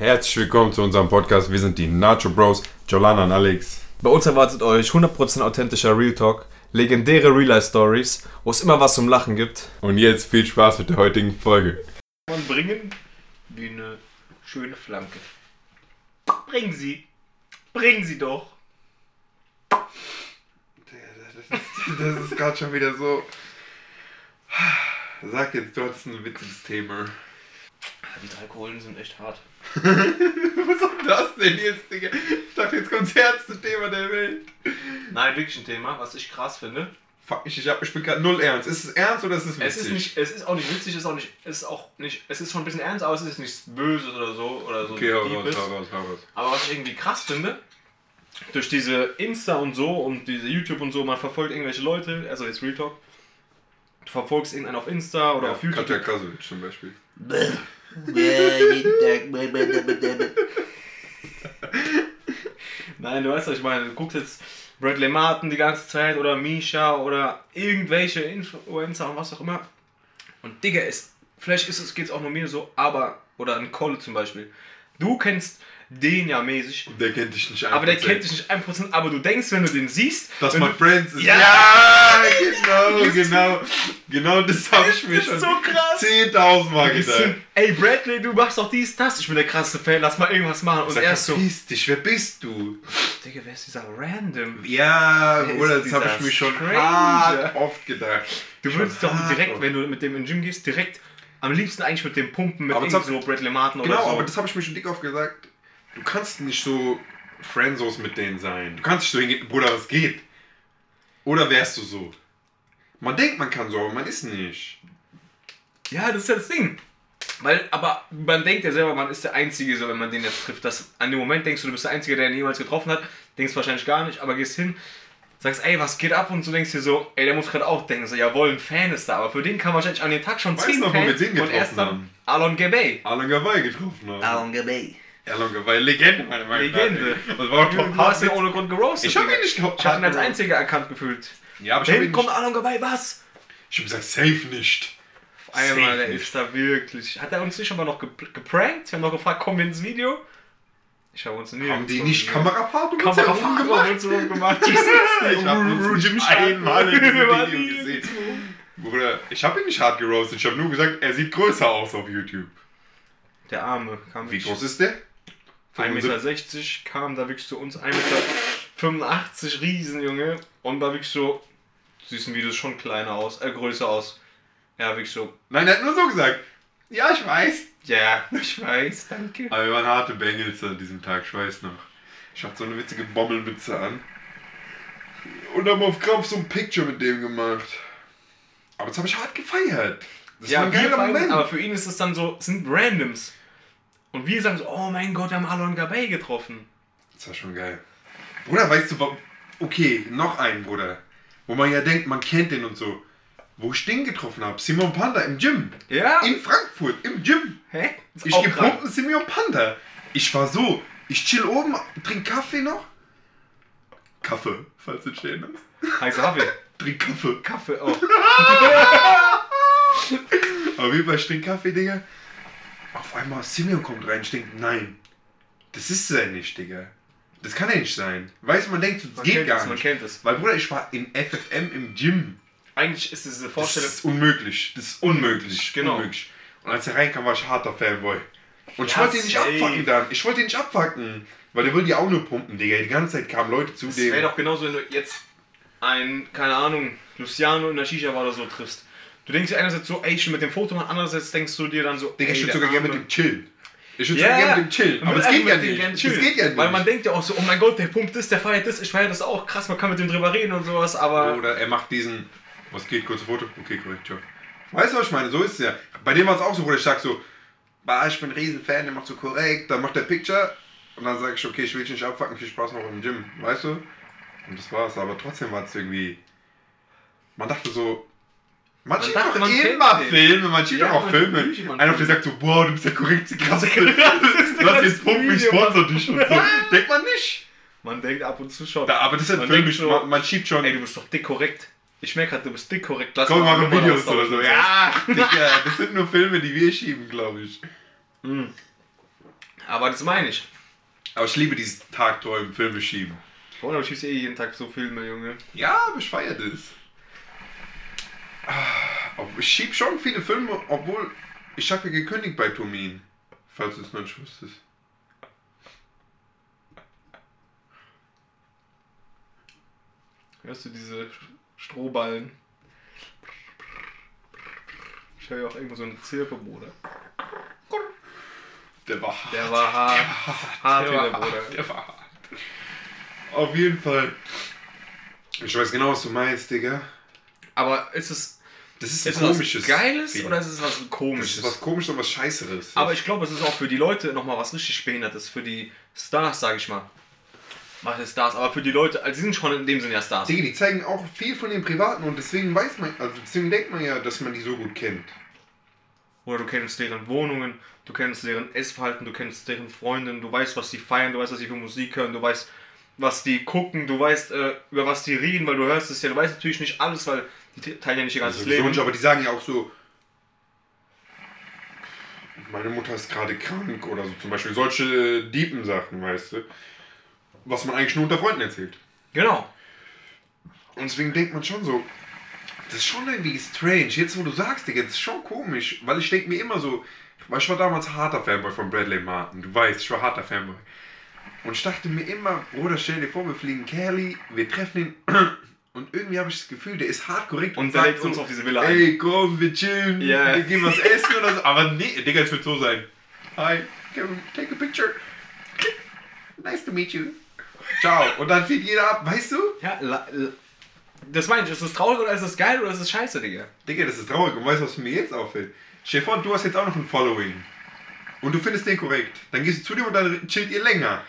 Herzlich willkommen zu unserem Podcast. Wir sind die Nacho Bros, Jolana und Alex. Bei uns erwartet euch 100% authentischer Real Talk, legendäre Real-Life-Stories, wo es immer was zum Lachen gibt. Und jetzt viel Spaß mit der heutigen Folge. und bringen wie eine schöne Flanke. Bringen Sie. Bringen Sie doch. Das ist gerade schon wieder so. Sag jetzt, du hast ein witziges Thema. Die drei Kohlen sind echt hart. Was soll das denn jetzt, Digga? Ich dachte, jetzt kommt das härteste Thema der Welt. Nein, wirklich ein Thema, was ich krass finde. Fuck, ich, ich, hab, ich bin gerade null ernst. Ist es ernst oder ist es witzig? Es ist, nicht, es ist auch nicht witzig, es ist auch nicht, es ist auch nicht, es ist schon ein bisschen ernst, aber es ist nichts Böses oder so oder so. Okay, hau raus, hau raus, hau raus. Aber was ich irgendwie krass finde, durch diese Insta und so und diese YouTube und so, man verfolgt irgendwelche Leute, also jetzt Real Talk, du verfolgst irgendeinen auf Insta oder Ja, auf YouTube. Katja Krasowitsch zum Beispiel. Nein, du weißt was ich meine. Du guckst jetzt Bradley Martin die ganze Zeit oder Misha oder irgendwelche Influencer und was auch immer. Und Digga, ist, vielleicht ist es geht's auch nur mir so, aber, oder ein Kolle zum Beispiel. Du kennst den ja mäßig, Der kennt dich nicht aber der 1%. kennt dich nicht 1%, aber du denkst, wenn du den siehst, Dass man Friends ist. Ja! Ja, genau, genau. Genau das habe ich mir Das schon ist so krass. 10.000 Mal gedacht. ey Bradley, du machst doch dies, das, ich bin der krasse Fan, lass mal irgendwas machen. Und Sag, er ist so, verpiss dich, wer bist du? Digga, wer ist dieser Random? Ja, Wer oder das habe ich mir schon hart oft gedacht. Du würdest doch direkt, oft. wenn du mit dem in den Gym gehst, direkt am liebsten eigentlich mit dem Pumpen mit Aber hab- so Bradley Martin Genau, oder so. aber das habe ich mir schon dick oft gesagt. Du kannst nicht so Friendzos mit denen sein. Du kannst nicht so hingehen, Bruder, was geht? Oder wärst du so? Man denkt, man kann so, aber man ist nicht. ja, das ist ja das Ding. Weil, aber man denkt ja selber, man ist der Einzige, so wenn man den jetzt trifft. Das, an dem Moment denkst du, du bist der Einzige, der ihn jemals getroffen hat. Denkst wahrscheinlich gar nicht, aber gehst hin, sagst, ey, was geht ab? Und du denkst dir so, ey, der muss gerade auch denken, so, jawohl, ein Fan ist da. Aber für den kam wahrscheinlich an dem Tag schon Weißt 10 du noch, wo wir Fans. den und erst getroffen dann haben? Alon Gabay. Alan Gawai getroffen haben. Alon Gabay. Alan Gawai, Legende, meine Meinung nach. Legende. Und war Du top hast ihn ohne Grund gerostet. Ich hab ihn nicht gehabt. Ich hab ihn als Einziger erkannt gefühlt. Ja, aber ich hab ihn kommt. Alon Gabay, was? Ich hab gesagt, safe nicht. Einmal, Safe der ist da wirklich. Hat er uns nicht aber noch gep- geprankt? Wir haben noch gefragt, kommen wir ins Video? Ich habe uns nie Haben die nicht Kamerafahrt uns Kamerafahrt gemacht? uns rum gemacht? Ich hab uns nicht einmal in diesem Video gesehen. Bruder, ich hab ihn nicht hart gerostet. Ich hab nur gesagt, er sieht größer aus auf YouTube. Der Arme kam Wie groß ist der? 1,60 Meter kam da wirklich zu uns 1,85 Meter Riesen, Junge. Und war wirklich so, siehst im Video schon kleiner aus, äh, größer aus. Ja, wirklich so, Nein, er hat nur so gesagt. Ja, ich weiß. ja, ich weiß, danke. Aber wir waren harte Bengels an diesem Tag, ich weiß noch. Ich hatte so eine witzige Bommelmütze an. Und haben auf Krampf so ein Picture mit dem gemacht. Aber das habe ich hart gefeiert. Das war ein geiler Moment. Aber für ihn ist es dann so, es sind Randoms. Und wir sagen so, oh mein Gott, wir haben Alon Gabay getroffen. Das war schon geil. Bruder, weißt du, okay, noch ein, Bruder. Wo man ja denkt, man kennt den und so. Wo ich den getroffen habe, Simon Panda im Gym. Ja? In Frankfurt, im Gym. Hä? Ist Ich pumpen Simeon Panda. Ich war so, ich chill oben, trink Kaffee noch. Kaffee, falls du stehen hast. Heißer Kaffee. Trink Kaffee. Kaffee auch. Auf jeden Fall, ich trink Kaffee, Digga. Auf einmal, Simeon kommt rein, ich denk, nein. Das ist er nicht, Digga. Das kann er nicht sein. Weißt du, man denkt, das Man geht gar es, man nicht. kennt es. Weil, Bruder, ich war in FFM im Gym. Eigentlich ist diese Das Vorstellung. ist unmöglich. Das ist unmöglich. Genau. Unmöglich. Und als er reinkam, war ich harter Fanboy. Und ich Ja, wollte ihn nicht safe. abfacken dann. Ich wollte ihn nicht abfacken. Weil der will die auch nur pumpen, Digga. Die ganze Zeit kamen Leute zu Es dem. wäre doch genauso, wenn du jetzt einen, keine Ahnung, Luciano in der Shisha war oder so triffst. Du denkst dir einerseits so, ey, ich will mit dem Foto machen, andererseits denkst du dir dann so, Digga, ich ey, würde sogar gerne mit dem chillen. Ich würde sogar gerne mit dem chillen. Aber das geht ja nicht. Das geht ja nicht. Weil man denkt ja auch so, oh mein Gott, der pumpt das, der feiert das, ich feiere das auch, krass, man kann mit dem drüber reden und sowas, aber Oder er macht diesen. Was geht? Kurzes Foto? Okay, korrekt, ciao. Weißt du, was ich meine? So ist es ja. Bei dem war es auch so, wo ich sag so, bah, ich bin ein Riesenfan, der macht so korrekt, dann macht der Picture und dann sage ich, okay, ich will dich nicht abfacken, viel Spaß noch im Gym, weißt du? Und das war's, aber trotzdem war es irgendwie. Man dachte so. Man, schiebt dachte, doch man immer kennt den. Filme, man schiebt Ja, doch auch Filme. Einer der sagt so, boah, du bist der korrekte krasse. das Lass jetzt pumpen, ich sponsor dich und so. Denkt man nicht. man denkt ab und zu schon. Da, aber das sind Man Filme, denkt so, man, man schiebt schon. Ey, du bist doch dick korrekt. Ich merke gerade, du bist dick korrekt. Lass Guck mal Nummer Videos oder so. Ja, Digga, das sind nur Filme, die wir schieben, glaube ich. Mhm. Aber das meine ich. Aber ich liebe dieses Tagträumen, Filme schieben. Boah, aber ich schieße eh jeden Tag so Filme, Junge. Ja, aber ich feiere das. Ich schieb schon viele Filme, obwohl ich habe ja gekündigt bei Tomin. Falls du es noch nicht wusstest. Hörst du diese Strohballen? Ich höre ja auch irgendwo so eine Zirpe, Bruder. Der war hart. Der war hart. Hart der, war der Bruder. hart. der war hart. Auf jeden Fall. Ich weiß genau, was du meinst, Digga. Aber ist es, Das ist, ist ein es komisches. was Geiles Feeling. oder ist es was Das Komisches? ist was komisches und was Scheißeres. Aber ich glaube, es ist auch für die Leute nochmal was richtig Behindertes. Für die Stars, sage ich mal. Was ist Stars? Aber für die Leute, also die sind schon in dem Sinne ja Stars. Digga, die zeigen auch viel von den Privaten und deswegen weiß man, also deswegen denkt man ja, dass man die so gut kennt. Oder du kennst deren Wohnungen, du kennst deren Essverhalten, du kennst deren Freundinnen, du weißt, was die feiern, du weißt, was sie für Musik hören, du weißt, was die gucken, du weißt, äh, über was die reden, weil du hörst es ja, du weißt natürlich nicht alles, weil die teilen ja nicht ihr ganzes Also Leben. nicht, aber die sagen ja auch so, meine Mutter ist gerade krank oder so zum Beispiel solche diepen Sachen, weißt du, was man eigentlich nur unter Freunden erzählt. Genau. Und deswegen denkt man schon so, das ist schon irgendwie strange. Jetzt, wo du sagst, Digga, das ist schon komisch, weil ich denke mir immer so, weil ich war damals harter Fanboy von Bradley Martin, du weißt, ich war harter Fanboy. Und ich dachte mir immer, Bruder, stell dir vor, wir fliegen Kelly, wir treffen ihn und irgendwie habe ich das Gefühl, der ist hart korrekt Und und, der so, uns auf diese Villa ein. ey, komm, wir chillen, Ja. wir gehen was essen oder so. Aber nee, Digga, es wird so sein. Hi, can we take a picture? Nice to meet you. Ciao. Und dann zieht jeder ab, weißt du? Ja, la, la, das meine ich, ist es traurig oder ist es geil oder ist es scheiße, Digga? Digga, das ist traurig. Und weißt du, was mir jetzt auffällt? Vor, du hast jetzt auch noch ein Following. Und du findest den korrekt. Dann gehst du zu dem und dann chillt ihr länger.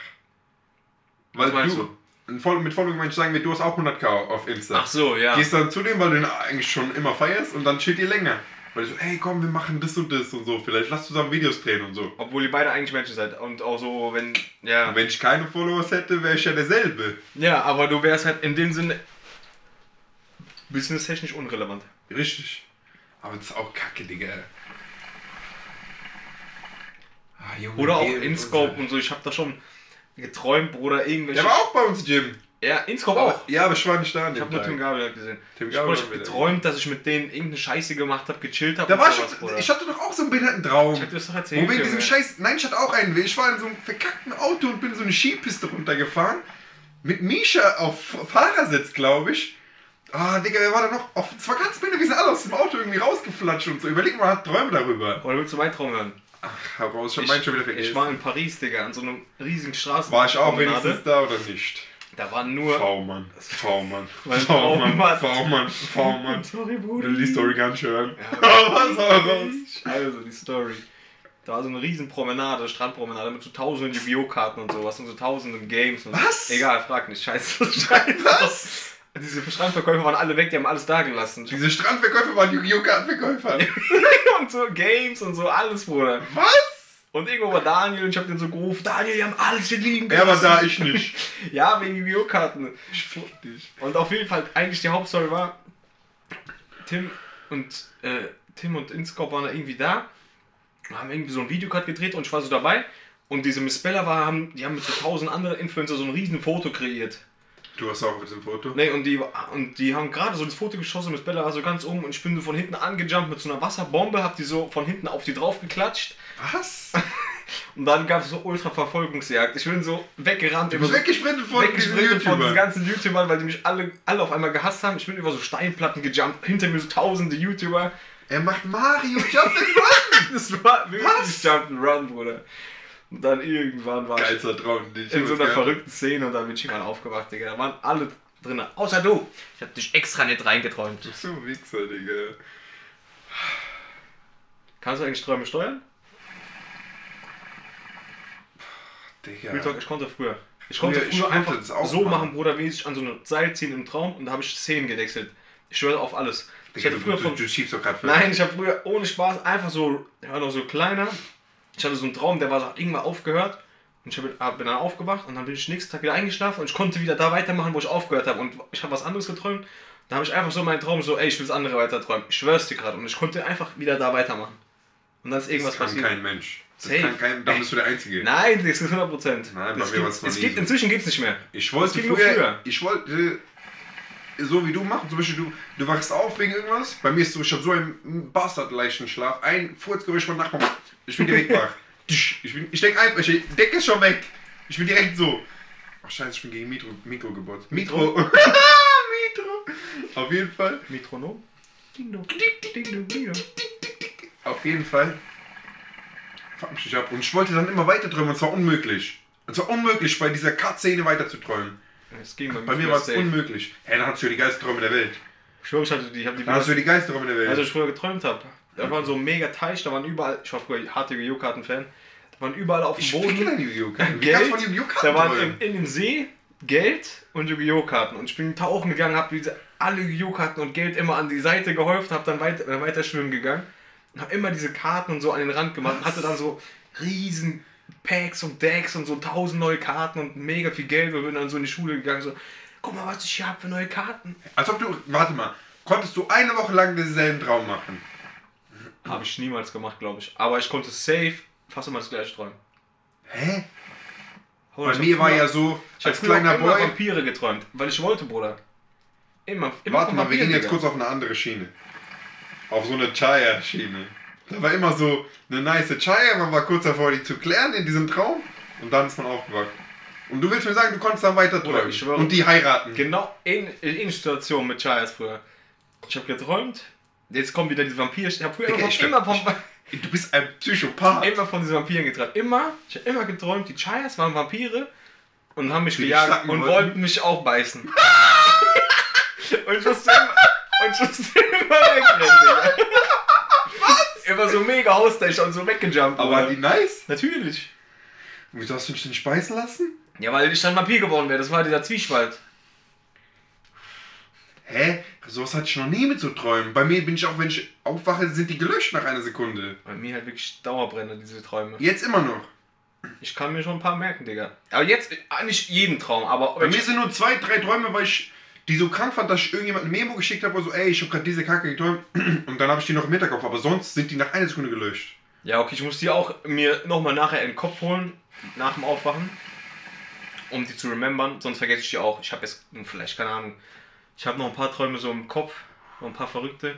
Weil Was meinst du, Follow- mit Following meine ich sagen wir, du hast auch 100k auf Insta. Ach so, ja. Gehst dann zu dem, weil du ihn eigentlich schon immer feierst und dann chillt ihr länger. Weil du so, ey komm, wir machen das und das und so. Vielleicht lass zusammen Videos drehen und so. Obwohl ihr beide eigentlich Menschen seid. Und auch so, wenn. Ja. Und wenn ich keine Followers hätte, wäre ich ja derselbe. Ja, aber du wärst halt in dem Sinne. businesstechnisch unrelevant. Richtig. Aber das ist auch kacke, Digga. Ah, Junge, Oder auch InScope und so. Ich hab da schon geträumt, Bruder, irgendwelche. Der war auch bei uns, Jim. Ja, InScope auch. Ja, aber ich war nicht da Ich dem hab nur. Tim Gabriel gesehen. Tim ich Gabriel hab war wieder- geträumt, dass ich mit denen irgendeine Scheiße gemacht hab, gechillt hab. Da war sowas, ich, ich hatte doch auch so einen behinderten Traum. Ich hab dir das doch Wo erzählt. wegen diesem Junge. Scheiß. Nein, ich hatte auch einen. Ich war in so einem verkackten Auto und bin so eine Skipiste runtergefahren. Mit Misha auf Fahrersitz, glaube ich. Ah, Digga, wer war da noch? Auf, es war ganz blöd, wir sind alle aus dem Auto irgendwie rausgeflatscht und so. Überleg mal, hat Träume darüber. Oder willst du meinen Traum hören? Heraus, schon mein schon wieder ich vergessen. war in Paris, Digga, an so einem riesigen Straßen. War ich auch wenigstens da oder nicht? Da waren nur. V-Mann, V-Mann, V-Mann. V-Mann, V-Mann. Sorry, Ich Bruder. will die Story gar nicht hören. Ja, Was raus? Also, die Story. Da war so eine riesen Promenade, Strandpromenade mit so tausenden Yu-Gi-Oh! Karten und sowas und so tausenden Games. Und Was? Egal, frag nicht. Scheiße. Scheiße. Was? Diese Strandverkäufer waren alle weg, die haben alles da gelassen. Diese Strandverkäufer waren Yu-Gi-Oh! Kartenverkäufer. und so Games und so alles, Bruder. Was? Und irgendwo war Daniel und ich hab den so gerufen, Daniel, die haben alles hier liegen Er war gelassen. da, ich nicht. Ja, wegen Yu-Gi-Oh! Karten. Ich fick dich. Und auf jeden Fall, eigentlich die Hauptstory war, Tim und äh, Tim und Inscope waren da irgendwie da, haben irgendwie so ein Videocard gedreht und ich war so dabei. Und diese Miss Bella war, haben, die haben mit so tausend anderen Influencer so ein riesen Foto kreiert. Du hast auch mit dem Foto? Nee, und die, und die haben gerade so das Foto geschossen, Miss Bella war so ganz oben und ich bin so von hinten angejumpt mit so einer Wasserbombe, hab die so von hinten auf die drauf geklatscht. Was? Und dann gab es so ultra Verfolgungsjagd. Ich bin so weggerannt Du über bist so weggesprintet von diesen weggesprintet von diesen ganzen YouTubern, weil die mich alle, alle auf einmal gehasst haben. Ich bin über so Steinplatten gejumpt, hinter mir so tausende YouTuber. Er macht Mario Jump and Run. Das war wirklich Was? Jump'n'Run, Bruder. Und dann irgendwann war Geilster Traum, ich ich in so einer gehabt verrückten Szene und dann bin ich irgendwann aufgewacht, Digga. Da waren alle drin, außer du. Ich hab dich extra nicht reingeträumt. So Wichser, Digga. Kannst du eigentlich Träume steuern? Digga. Real Talk, ich konnte früher. Ich konnte ich früher konnte einfach so machen. machen, Bruder, wie ich an so einem Seil ziehen im Traum und da habe ich Szenen gewechselt. Ich schwöre auf alles. Ich Digga, hatte du, früher du, von du schiebst doch gerade Nein, ich habe früher ohne Spaß einfach so, war noch so kleiner. Ich hatte so einen Traum, der war so irgendwann aufgehört. Und ich bin dann aufgewacht und dann bin ich nächsten Tag wieder eingeschlafen und ich konnte wieder da weitermachen, wo ich aufgehört habe. Und ich habe was anderes geträumt. Da habe ich einfach so meinen Traum so, ey, ich will das andere weiter träumen. Ich schwör's dir gerade. Und ich konnte einfach wieder da weitermachen. Und dann ist irgendwas Das kann passiert. kein Mensch. Das Safe. kann kein, dann bist du der Einzige. Nein, das ist 100 Prozent. Nein, bei mir war's noch es gibt. Inzwischen geht es nicht mehr. Ich wollte Das früher, früher. ich wollte so wie du machen, zum Beispiel du, du wachst auf wegen irgendwas. Bei mir ist so, ich habe so einen bastardleichten Schlaf, ein Furzgeräusch von Nachbarn, ich bin direkt wach. Ich, bin, ich denke einfach, ich Decke ist schon weg. Ich bin direkt so. Ach scheiße, ich bin gegen Mikro, Mikro gebot. Mikro. Mikro. Auf jeden Fall. Metronom? Ding dong. Ding dong, ding dong. Auf jeden Fall. Fuck mich nicht ab. Und ich wollte dann immer weiter träumen und es war unmöglich. Es war unmöglich, bei dieser Cut-Szene weiter zu träumen. Es ging Bei mir war es unmöglich. Hä, dann hattest du die geilsten Träume der Welt. Ich schwöre, ich hatte die, ich hab die Dann hast du die geilsten Träume der Welt. Also ich früher geträumt habe. Da war so mega Teich, da waren überall, ich war früher harter Yu-Gi-Oh! Karten-Fan, da waren überall auf dem ich Boden ficke deine Yu-Gi-Oh! Karten. Wie kannst Geld, du von Yu-Gi-Oh! da waren Karten in, dem See Geld und Yu-Gi-Oh! Karten und ich bin tauchen gegangen, habe diese alle Yu-Gi-Oh! Karten und Geld immer an die Seite gehäuft, habe dann weiter, äh, weiter schwimmen gegangen und habe immer diese Karten und so an den Rand gemacht und hatte dann so riesen Packs und Decks und so tausend neue Karten und mega viel Geld und bin dann so in die Schule gegangen so guck mal was ich hier hab für neue Karten Als ob du, warte mal, konntest du eine Woche lang denselben Traum machen? habe ich niemals gemacht glaube ich aber ich konnte safe fast immer das gleiche träumen Hä? Bei ich mir war früher- ja so, Ich habe als kleiner Boy. Vampire geträumt, weil ich wollte, Bruder. Immer, immer Warte mal, wir gehen jetzt kurz auf eine andere Schiene. Auf so eine Chaya-Schiene. Da war immer so eine nice Chaya, man war kurz davor, die zu klären in diesem Traum und dann ist man aufgewacht. Und du willst mir sagen, du konntest dann weiter Bruder, träumen ich schwöre. und die heiraten. Genau in, in, Situation mit Chayas früher. Ich habe geträumt, jetzt kommt wieder diese Vampir. Ich habe früher Digga, immer, ich von, immer, von, Du bist ein Psychopath. immer von diesen Vampiren geträumt. Immer, ich habe immer geträumt, die Chayas waren Vampire und haben mich Die gejagt und wollten. wollten mich auch beißen. und ich musste immer, und ich musste immer wegrennen, Digga. Was? Immer so mega Haustech und so weggejumpt. Aber Bruder. die nice? Natürlich. Wieso hast du dich denn speisen lassen? Ja, weil ich dann Vampir geworden wäre. Das war dieser Zwiespalt. Hä? Sowas hatte ich noch nie mit so Träumen. Bei mir bin ich auch, wenn ich aufwache, sind die gelöscht nach einer Sekunde. Bei mir halt wirklich Dauerbrenner, diese Träume. Jetzt immer noch. Ich kann mir schon ein paar merken, Digga. Aber jetzt, äh, nicht jeden Traum, aber Bei mir sind nur zwei, drei Träume, weil ich die so krank fand, dass ich irgendjemand eine Memo geschickt habe, so, ey, ich habe gerade diese Kacke geträumt und dann habe ich die noch im Hinterkopf, aber sonst sind die nach einer Sekunde gelöscht. Ja, okay, ich muss die auch mir nochmal nachher in den Kopf holen, nach dem Aufwachen, um die zu remembern, sonst vergesse ich die auch. Ich habe jetzt, vielleicht, keine Ahnung, ich habe noch ein paar Träume so im Kopf, noch ein paar verrückte.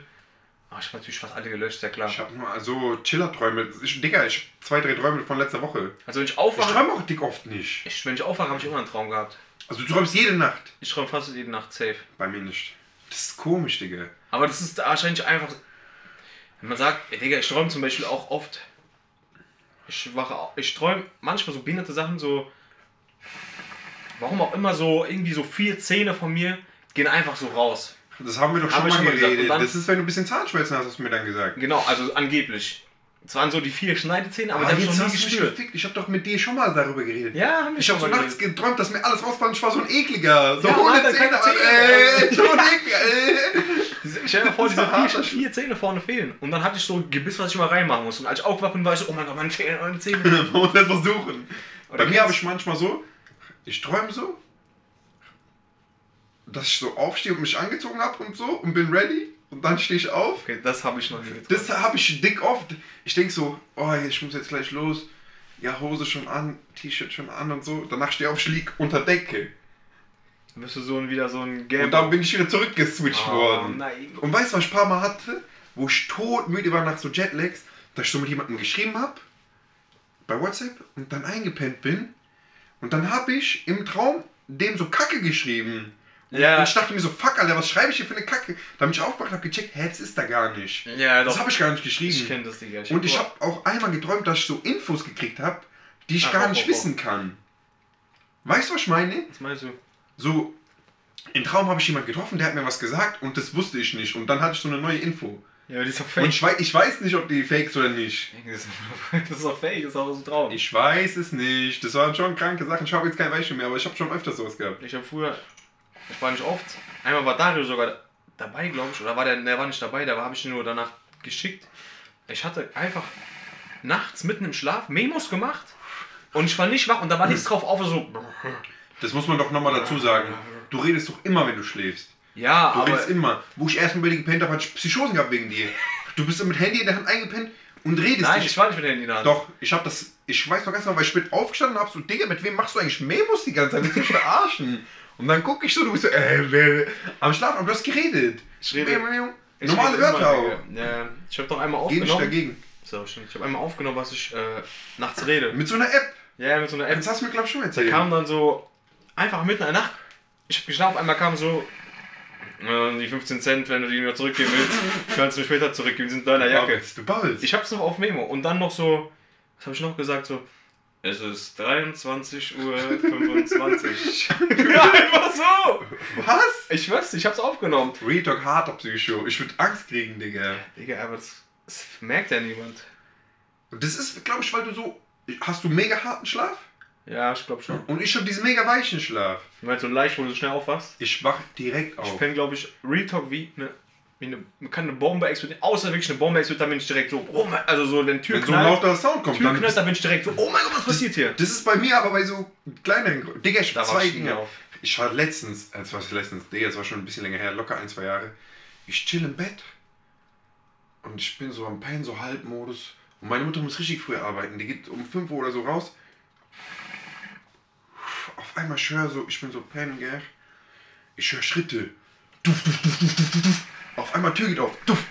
Aber ich habe natürlich fast alle gelöscht, sehr klar. Ich habe nur so Chiller-Träume. Ich- Digga, ich hab zwei, drei Träume von letzter Woche. Also wenn ich Ich aufwache, träume auch dick oft nicht. ich, wenn ich aufwache, habe ich immer einen Traum gehabt. Also du träumst jede Nacht. Ich träume fast jede Nacht safe. Bei mir nicht. Das ist komisch, Digga. Aber das ist wahrscheinlich einfach. Wenn man sagt, ey, Digga, ich träume zum Beispiel auch oft. Ich wache ich träume manchmal so behinderte Sachen, so. Warum auch immer so, irgendwie so vier Zähne von mir gehen einfach so raus. Das haben wir doch Hab schon ich mal schon mal gesagt. geredet. Dann- das ist, wenn du ein bisschen Zahnschmerzen hast, hast du mir dann gesagt. Genau, also angeblich. Es waren so die vier Schneidezähne, aber Aber die habe ich noch nie gespürt. Ich habe doch mit dir schon mal darüber geredet. Ja, haben wir Ich habe so mal nachts geredet. geträumt, dass mir alles rausfällt. Ich war so ein ekliger. So Ja, ohne Zähne. Zähne. Ey, so ein ekliger. Stell dir mal vor, diese vier, vier Zähne vorne fehlen. Und dann hatte ich so Gebiss, was ich immer reinmachen muss. Und als ich aufgewacht bin, war ich so, oh mein Gott, meine Zähne, meine Zähne. Man muss das versuchen. Oder Bei mir habe ich manchmal so, ich träume so, dass ich so aufstehe und mich angezogen habe und so und bin ready. Und dann stehe ich auf. Okay, das habe ich noch nie. Das habe ich dick oft. Ich denke so, oh, ich muss jetzt gleich los. Ja, Hose schon an, T-Shirt schon an und so. Danach stehe ich auf, ich lieg unter Decke. Dann bist du so ein, wieder so ein Game. Und dann bin ich wieder zurückgeswitcht oh, worden. nein. Und weißt du, was ich ein paar Mal hatte? Wo ich todmüde war nach so Jetlags, dass ich so mit jemandem geschrieben habe, bei WhatsApp, und dann eingepennt bin. Und dann habe ich im Traum dem so Kacke geschrieben. Und Ja. ich dachte mir so, fuck, Alter, was schreibe ich hier für eine Kacke? Dann bin ich aufgewacht und habe gecheckt, hä, das ist da gar nicht. Ja, Das doch. habe ich gar nicht Ich geschrieben. kenne das, Digga. Und ich hab habe auch einmal geträumt, dass ich so Infos gekriegt habe, die ich Ach, gar auch, nicht auch, wissen kann. Weißt du, was ich meine? Was meinst du? So, im Traum habe ich jemanden getroffen, der hat mir was gesagt und das wusste ich nicht. Und dann hatte ich so eine neue Info. Ja, die ist doch Und fake. ich weiß, ich weiß nicht, ob die fake ist oder nicht. Das ist- das ist doch fake, das ist auch so ein Traum. Ich weiß es nicht. Das waren schon kranke Sachen. Ich habe jetzt kein Beispiel mehr, aber ich habe schon öfter sowas gehabt. Ich habe früher, ich war nicht oft, einmal war Dario sogar dabei, glaube ich, oder war der, der war nicht dabei, da habe ich ihn nur danach geschickt. Ich hatte einfach nachts mitten im Schlaf Memos gemacht und ich war nicht wach und da war nichts drauf, auf so, Das muss man doch nochmal dazu sagen. Du redest doch immer, wenn du schläfst. ja, Du aber, redest immer. Wo ich erstmal bei dir gepennt habe, hatte ich Psychosen gehabt wegen dir. Du bist mit Handy in der Hand eingepennt und redest Nein, nicht. ich war nicht mit dem Handy in der Hand. Doch, ich hab das, ich weiß noch ganz genau, weil ich bin aufgestanden und hab so, Digga, mit wem machst du eigentlich Memos die ganze Zeit? Willst du mich verarschen? Und dann guck ich so, du bist so, äh, wer, am Schlafen, aber du hast geredet. Ich rede- Ich Normale Wörter auch. Ja, ich habe doch einmal Geh nicht aufgenommen. dagegen. So, stimmt. Ich habe einmal aufgenommen, was ich äh, nachts rede. Mit so einer App. Ja, mit so einer App. Jetzt hast du mir, glaub ich, schon Da erzählt. kam dann so, einfach mitten in der Nacht, ich hab geschlafen, einmal kam so, äh, die 15 Cent, wenn du die mir zurückgeben willst, kannst du mir später zurückgeben, die sind in deiner Jacke. Du babbelst. Ich hab's noch auf Memo und dann noch so, was habe ich noch gesagt, so, es ist 23 Uhr 25. ja, einfach so! Was? Ich weiß, ich hab's aufgenommen. Real Talk harter Psycho. Ich würde Angst kriegen, Digga. Digga, aber das, das merkt ja niemand. Und das ist, glaube ich, weil du so. Hast du mega harten Schlaf? Ja, ich glaube schon. Und ich habe diesen mega weichen Schlaf. Du meinst so leicht, wo du schnell aufwachst? Ich wach direkt Ich auf. penne, glaube ich, Real Talk wie eine, wie eine. Man kann eine Bombe explodieren. Außer wirklich eine Bombe explodiert, dann bin ich direkt so. Oh mein, also so, wenn Tür Wenn so knallt. lauter Sound kommt, Tür dann. knallt, dann bin ich direkt so. Oh mein Gott, was passiert hier? Das ist bei mir aber bei so kleineren. Digga, ich Da zwei Dinge. auf. Ich war letztens, äh, das war letztens, Digga, das war schon ein bisschen länger her, locker ein, zwei Jahre. Ich chill im Bett und ich bin so am Pennen, so Halbmodus. Und meine Mutter muss richtig früh arbeiten. Die geht um 5 Uhr oder so raus. Auf einmal ich höre so, ich bin so pennen, gell? Ich höre Schritte. Duff, duff, duff, duff, duff, duff. Auf einmal Tür geht auf. Duff.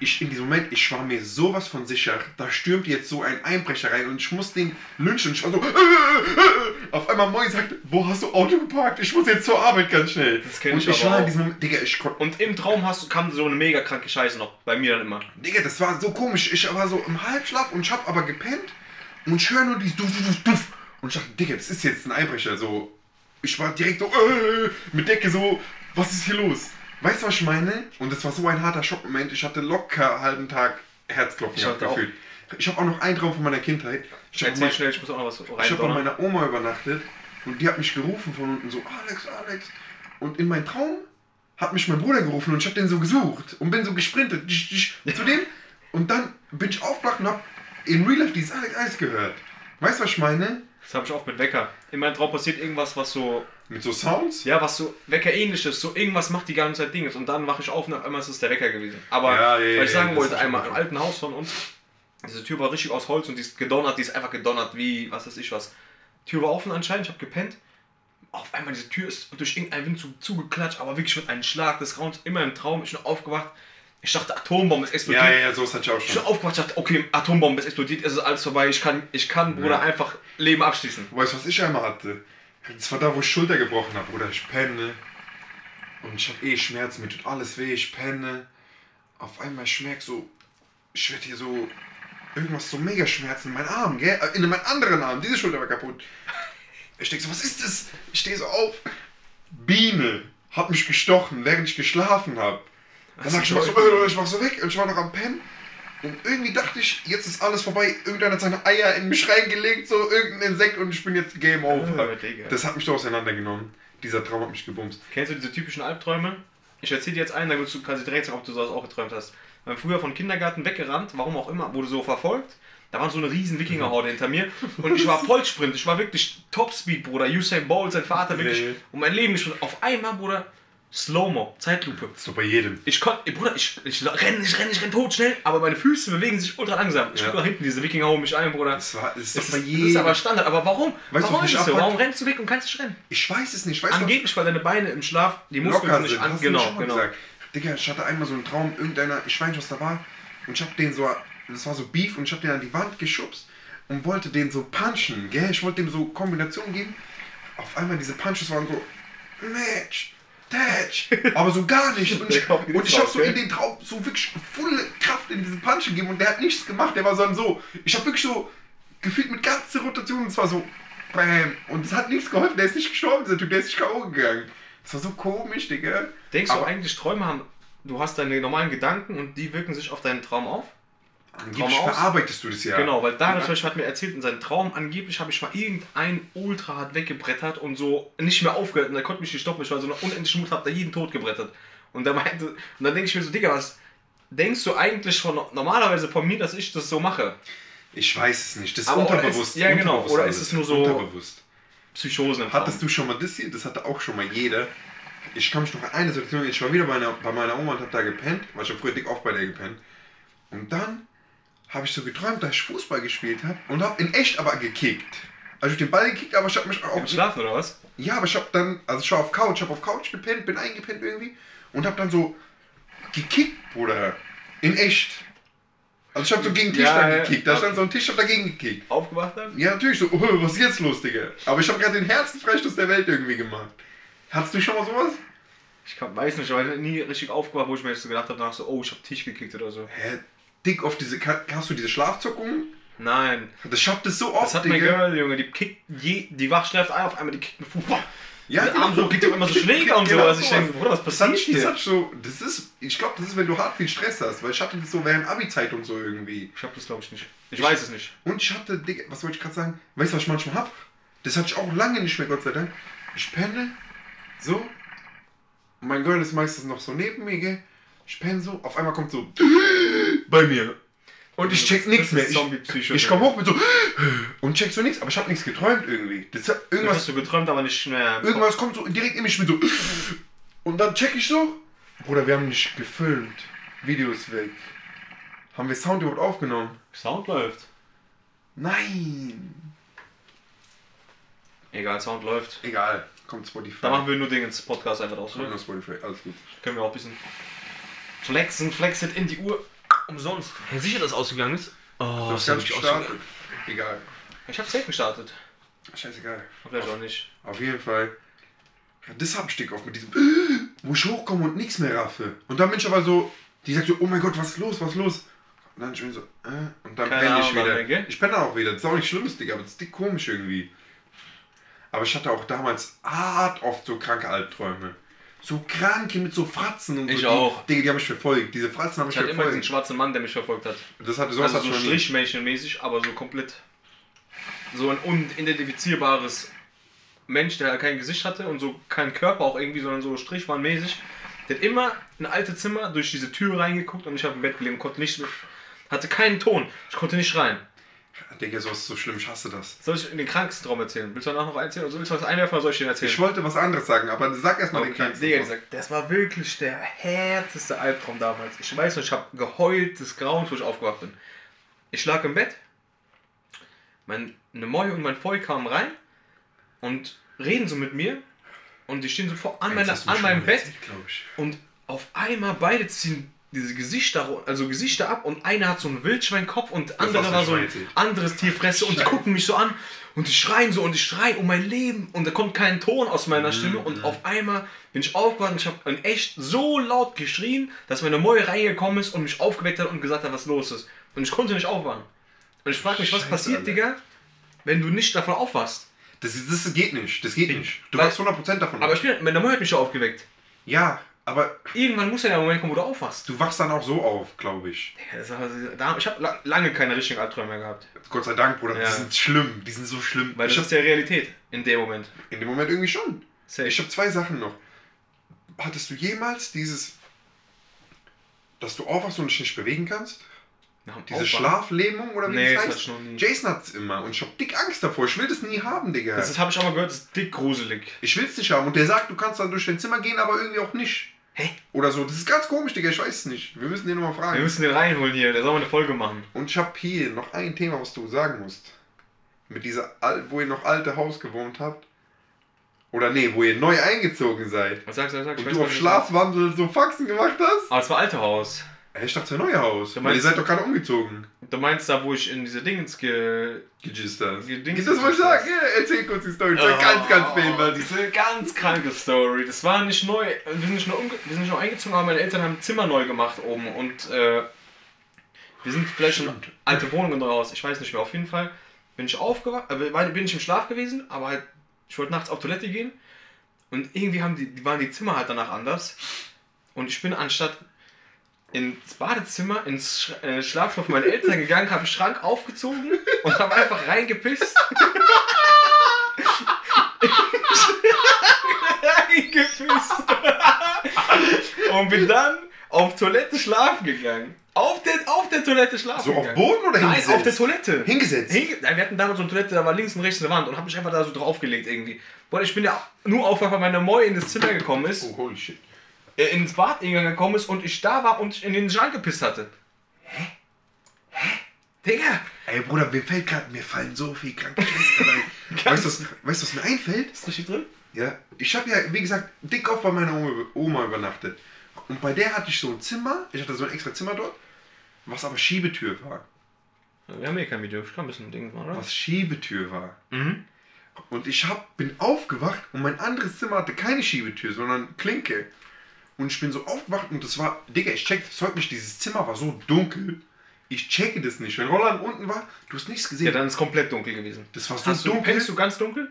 Ich, in diesem Moment, ich war mir sowas von sicher, da stürmt jetzt so ein Einbrecher rein und ich muss den lynchen ich war so, auf einmal Moi sagt, wo hast du Auto geparkt? Ich muss jetzt zur Arbeit ganz schnell. Das kenn und ich ich aber war in auch. diesem Moment, Digga, ich konnte, Und im Traum hast du, kam so eine mega kranke Scheiße noch. Bei mir dann immer. Digga, das war so komisch. Ich war so im Halbschlaf und ich hab aber gepennt und ich höre nur dieses Duff, Duff, Duff. Und ich dachte, Digga, das ist jetzt ein Einbrecher. So, ich war direkt so, äh, mit Decke so, was ist hier los? Weißt du, was ich meine? Und das war so ein harter Schockmoment. Ich hatte locker einen halben Tag Herzklopfen Ich gefühlt. Ich habe auch noch einen Traum von meiner Kindheit. Ich habe Erzähl schnell, ich muss auch noch was ich habe bei rein. meiner Oma übernachtet und die hat mich gerufen von unten so, Alex, Alex. Und in meinem Traum hat mich mein Bruder gerufen und ich habe den so gesucht und bin so gesprintet zu dem. Und dann bin ich aufgewacht und habe in Real Life dieses Alex Alex gehört. Weißt du, was ich meine? Das habe ich auch mit Wecker. In meinem Traum passiert irgendwas, was so, Mit so Sounds? ja, was so Wecker ähnliches, so irgendwas macht die ganze Zeit Dinges und dann wache ich auf und auf einmal ist es der Wecker gewesen. Aber Ja, ja, was ich sagen ja, wollte, einmal im alten Haus von uns, diese Tür war richtig aus Holz und die ist gedonnert, die ist einfach gedonnert wie, was weiß ich was. Tür war offen anscheinend, ich habe gepennt. Auf einmal diese Tür ist durch irgendeinen Wind zu, zugeklatscht, aber wirklich mit einem Schlag des Raums, immer im Traum, ich bin aufgewacht. Ich dachte, Atombombe ist explodiert. Ja, ja, sowas hatte ich auch Ich schon. aufgewacht, dachte, okay, Atombombe ist explodiert, es ist alles vorbei, ich kann, ich kann, Bruder, Ja. einfach Leben abschließen. Weißt du, was ich einmal hatte? Das war da, wo ich Schulter gebrochen habe, oder ich penne. Und ich habe eh Schmerzen, mir tut alles weh, ich penne. Auf einmal ich merk so, ich werde hier so irgendwas so mega Schmerzen in meinen Arm, gell? Äh, In meinen anderen Arm, diese Schulter war kaputt. Ich denke so, was ist das? Ich stehe so auf. Biene hat mich gestochen, während ich geschlafen habe. Dann sag ich, mach so, ich mach so weg und ich war noch am Pennen. Und irgendwie dachte ich, jetzt ist alles vorbei. Irgendeiner hat seine Eier in mich reingelegt, so irgendein Insekt und ich bin jetzt Game Over. Das hat mich so auseinandergenommen. Dieser Traum hat mich gebumst. Kennst du diese typischen Albträume? Ich erzähl dir jetzt einen, dann willst du quasi direkt sagen, ob du sowas auch geträumt hast. Wir haben früher von Kindergarten weggerannt, warum auch immer, wurde so verfolgt. Da war so eine riesen Wikingerhorde hinter mir und ich war Vollsprint, ich war wirklich Topspeed, Bruder. Usain Bolt, sein Vater, wirklich Nee. um mein Leben gesprungen. Auf einmal, Bruder, Slow-Mo, Zeitlupe. Doch bei jedem. Ich konnte, Bruder, ich, ich renne, ich renne, ich renne tot schnell, aber meine Füße bewegen sich ultra langsam. Ich Ja. guck nach hinten, diese Wikinger holen mich ein, Bruder. Das, war, das ist Das ist, das ist aber Standard. Aber warum? Weißt du, warum was ist so? Warum rennst du weg und kannst nicht rennen? ich weiß es nicht. Du, was- Angeblich, weil deine Beine im Schlaf die Muskeln locker nicht an. Du Genau, genau. gesagt. Digga, ich hatte einmal so einen Traum, irgendeiner, ich weiß nicht, was da war. Und ich hab den so, das war so Beef und ich hab den an die Wand geschubst und wollte den so punchen, gell? Ich wollte dem so Kombinationen geben. Auf einmal diese Punches waren so, Match, Touch, aber so gar nicht. Und ich, und ich hab so in den Traum so wirklich volle Kraft in diesen Punch gegeben und der hat nichts gemacht, der war so, so ich hab wirklich so gefühlt mit ganzer Rotation und es war so, bam. Und es hat nichts geholfen, der ist nicht gestorben, dieser Typ, der ist nicht K.O. gegangen. Das war so komisch, Digga. Denkst du Aber- eigentlich, Träume haben, du hast deine normalen Gedanken und die wirken sich auf deinen Traum auf? Angeblich Traum aus? verarbeitest du das ja. Genau, weil Darius zum Beispiel hat mir erzählt, in seinem Traum angeblich habe ich mal irgendein ultra hart weggebrettert und so nicht mehr aufgehört und er konnte mich nicht stoppen. Ich war so eine unendliche Mut, hab da jeden tot gebrettert. Und er meinte, und dann denke ich mir so, Digga, was denkst du eigentlich von normalerweise von mir, dass ich das so mache? Ich weiß es nicht. Das ist Aber oder unterbewusst. ist- ja, genau. unterbewusst Oder ist es nur so- Unterbewusst. Psychosen im. Hattest du schon mal das hier? Das hatte auch schon mal jeder. Ich kann mich noch an eine Situation, ich war wieder bei, einer, bei meiner Oma und hab da gepennt, weil ich hab früher dick oft bei der gepennt. Und dann habe ich so geträumt, dass ich Fußball gespielt habe und habe in echt aber gekickt. Also ich hab den Ball gekickt, aber ich habe mich auch... Im Schlafen oder was? Ja, aber ich habe dann, also ich war auf Couch, habe auf Couch gepennt, bin eingepennt irgendwie und habe dann so gekickt, Bruder. In echt. Also ich habe so gegen den Tisch Ja, dann gekickt. Da stand so ein Tisch, ich habe dagegen gekickt. Aufgewacht dann? Ja, natürlich so, oh, was ist jetzt los, Digga? Aber ich habe gerade den härtesten Freistoß der Welt irgendwie gemacht. Hattest du schon mal sowas? Ich kann, weiß nicht, weil nie richtig aufgewacht, wo ich mir jetzt so gedacht habe, danach so, oh, ich hab Tisch gekickt oder so. Hä? Dick auf diese, hast du diese Schlafzuckungen? Nein. Das schafft es so oft, Das hat Digga. Girl, Junge, die kickt, je, die wacht schläft ein, auf einmal die kickt einen Fuß. Ja, der Arm so, gibt ja immer so Schläge und so. Genau Also ich denke, Bruder, was passiert das hier? hat so, das ist, ich glaube, das ist, wenn du hart viel Stress hast, weil ich hatte das so während Abi-Zeit und so irgendwie. Ich hab das glaube ich nicht. Ich weiß es nicht. Und ich hatte, Digga, was wollte ich gerade sagen? Weißt du, was ich manchmal hab? Das hatte ich auch lange nicht mehr, Gott sei Dank. Ich penne, so. Mein Girl ist meistens noch so neben mir, gell? Ich penne so, auf einmal kommt so bei mir. Und ich check Das nichts mehr. Ich, ich komme hoch mit so und check so nichts, aber ich habe nichts geträumt irgendwie. Das Irgendwas irgendwas, hast du geträumt, aber nicht mehr. irgendwas kommt so direkt in mich mit so und dann check ich so. Bruder, wir haben nicht gefilmt. Video ist weg. Haben wir Sound überhaupt aufgenommen? Sound läuft. Nein. Egal, Sound läuft. Egal, kommt Spotify. Da machen wir nur Dinge ins Podcast einfach. Kommt Oder? nur Spotify, alles gut. Können wir auch ein bisschen flexen, flexen in die Uhr. Umsonst. Ja, sicher, dass ausgegangen ist? Oh, Du hast gar nicht gestartet. Egal. Ich hab safe gestartet. Scheißegal. Vielleicht auch nicht. Auf jeden Fall. Das hab ich dick auf mit diesem, wo ich hochkomme und nichts mehr raffe. Und dann bin ich aber so, die sagt so, oh mein Gott, was ist los, was ist los? Und dann ich bin so, äh, und dann Keine penne ich Ahnung, wieder. dann, ich penne auch wieder. Das ist auch nicht schlimmes, Digga, aber das ist dick komisch irgendwie. Aber ich hatte auch damals hart oft so kranke Albträume. So kranke mit so Fratzen und Ich so. auch. Die, Digga, die haben mich verfolgt. Diese Fratzen haben mich Ich hatte immer diesen verfolgt. schwarzen Mann, der mich verfolgt hat. Das hatte sowas Also so ich. Strichmännchen-mäßig, aber so komplett. So ein unidentifizierbares Mensch, der kein Gesicht hatte und so keinen Körper auch irgendwie, sondern so Strichmann-mäßig. Der hat immer in ein altes Zimmer durch diese Tür reingeguckt und ich habe im Bett gelegen und konnte nicht. Hatte keinen Ton. Ich konnte nicht rein. Digga, sowas so schlimm, ich hasse das. Soll ich den krankesten Traum erzählen? Willst du danach noch erzählen? Oder willst du was einwerfen oder soll ich den erzählen? Ich wollte was anderes sagen, aber sag erstmal den Okay, kleinsten. Digga, Traum. dieser- das war wirklich der härteste Albtraum damals. Ich weiß noch, ich habe geheult des Grauens, wo ich aufgewacht bin. Ich lag im Bett, meine Moi und mein Voll kamen rein und reden so mit mir und die stehen so vor an, du an meinem Bett erzählt, und auf einmal beide ziehen diese Gesichter, also Gesichter ab und einer hat so einen Wildschweinkopf und andere war so ein anderes Tierfresse und die gucken mich so an und die schreien so und ich schreie um mein Leben und da kommt kein Ton aus meiner Stimme und auf einmal bin ich aufgewacht und ich habe in echt so laut geschrien, dass meine Moje reingekommen ist und mich aufgeweckt hat und gesagt hat, was los ist. Und ich konnte nicht aufwachen. Und ich frage mich, was Scheiße, passiert, Alter. Digga, wenn du nicht davon aufwachst? Das, das geht nicht, das geht nicht. Du wachst 100% davon Aber auf. ich bin, meine Moje hat mich ja aufgeweckt. Ja, aber Irgendwann muss ja der Moment kommen, wo du aufwachst. du wachst dann auch so auf, glaube ich. Ja, das war, da, ich habe la lange keine richtigen Albträume mehr gehabt. Gott sei Dank, Bruder, die Ja. sind schlimm, die sind so schlimm. Weil ich das ist ja Realität in dem Moment. in dem Moment irgendwie schon. Safe. Ich habe zwei Sachen noch. Hattest du jemals dieses, dass du aufwachst und dich nicht bewegen kannst? Diese. Schlaflähmung oder wie Nee, das das heißt? Jason hat's immer und ich hab dick Angst davor. Ich will das nie haben, Digga. Das habe ich auch mal gehört, das ist dick gruselig. ich will's nicht haben. Und der sagt, du kannst dann durch dein Zimmer gehen, aber irgendwie auch nicht. Hä? Oder so. Das ist ganz komisch, Digga. Ich weiß es nicht. Wir müssen den nochmal Wir fragen. müssen den reinholen hier, der soll mal eine Folge machen. Und ich habe hier noch ein Thema, was du sagen musst. Mit dieser, wo ihr noch alte Haus gewohnt habt. Oder nee, wo ihr neu eingezogen seid. Was sagst du, was sagst Und ich du auf Schlafwandel so Faxen gemacht hast. Aber es war alte Haus. Ich dachte, das neue Haus. Du Weil ihr meinst- seid doch gerade umgezogen. Du meinst da, wo ich in diese Dingens ge... Die Dings- Das wollte ich sagen. Ja, erzähl kurz die Story. Das war ganz, ganz behindert. Diese ganz kranke Story. Das war nicht neu. Wir sind nicht nur, umge wir sind nicht nur eingezogen, aber meine Eltern haben ein Zimmer neu gemacht oben. Und äh, wir sind vielleicht schon Stimmt. alte Wohnungen neu aus. Ich weiß nicht mehr. Auf jeden Fall bin ich aufgewacht, äh, bin ich im Schlaf gewesen, aber halt, ich wollte nachts auf Toilette gehen. Und irgendwie haben die waren die Zimmer halt danach anders. Und ich bin anstatt ins Badezimmer, ins Sch äh, Schlafzimmer meiner Eltern gegangen, habe den Schrank aufgezogen und habe einfach reingepisst. reingepisst. und bin dann auf Toilette schlafen gegangen. Auf der, auf der Toilette schlafen So auf gegangen. Boden oder Nein, hingesetzt? auf der Toilette. Hingesetzt? Hinge Nein, wir hatten damals so eine Toilette, da war links und rechts eine Wand und hab mich einfach da so draufgelegt irgendwie. Boah, ich bin ja nur aufgewacht, weil meine Moi in das Zimmer gekommen ist, Oh, holy shit. Äh, ins Bad gekommen ist und ich da war und ich in den Schrank gepisst hatte. Digga! Ey, Bruder, mir fällt gerade, mir fallen so viel kranke Scheiße rein. weißt du, was, weißt, was mir einfällt? Ist richtig drin? Ja, ich habe ja, wie gesagt, dick oft bei meiner Oma, Oma übernachtet. Und bei der hatte ich so ein Zimmer, ich hatte so ein extra Zimmer dort, was aber Schiebetür war. Wir haben hier kein Video, ich kann ein bisschen Ding machen, oder? Was Schiebetür war. Mhm. Und ich hab, bin aufgewacht und mein anderes Zimmer hatte keine Schiebetür, sondern Klinke. Und ich bin so aufgewacht und das war, Digga, ich check das heute nicht, dieses Zimmer war so dunkel. Ich checke das nicht. Wenn Roland unten war, du hast nichts gesehen. Ja, dann ist komplett dunkel gewesen. das war so Hast du, dunkel. pennst du ganz dunkel?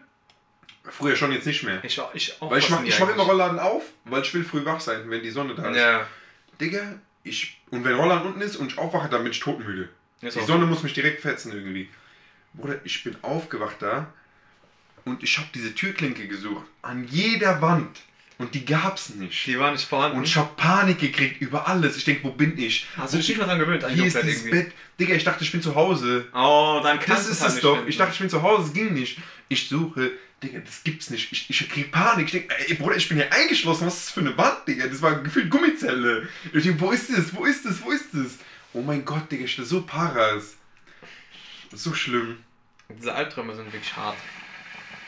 Früher schon jetzt nicht mehr. Ich, ich auch. Weil ich mach, ich mach immer. Rollladen auf, weil ich will früh wach sein, wenn die Sonne da ist. Ja. Digga, ich. Und wenn Rolland unten ist und ich aufwache, dann bin ich totmüde. Ist Die Sonne muss mich direkt fetzen irgendwie. Bruder, ich bin aufgewacht da und ich habe diese Türklinke gesucht. An jeder Wand. Und die gab's nicht. Die war nicht vorhanden. Und ich habe Panik gekriegt über alles. Ich denke, wo bin ich? Hast du dich nicht mal dran gewöhnt? Hier ist dieses Bett. Digga, ich dachte, ich bin zu Hause. Oh, dann Das kannst ist du es doch. Ich dachte, ich bin zu Hause. Es ging nicht. Ich suche. Digga, das gibt's nicht. Ich, ich krieg Panik. Ich denke, ey Bruder, ich bin hier eingeschlossen. Was ist das für eine Wand, Digga? Das war gefühlt Gummizelle. Ich denke, wo ist das? Wo ist das? Wo ist das? Oh mein Gott, Digga, ich bin so paras. So schlimm. Diese Albträume sind wirklich hart.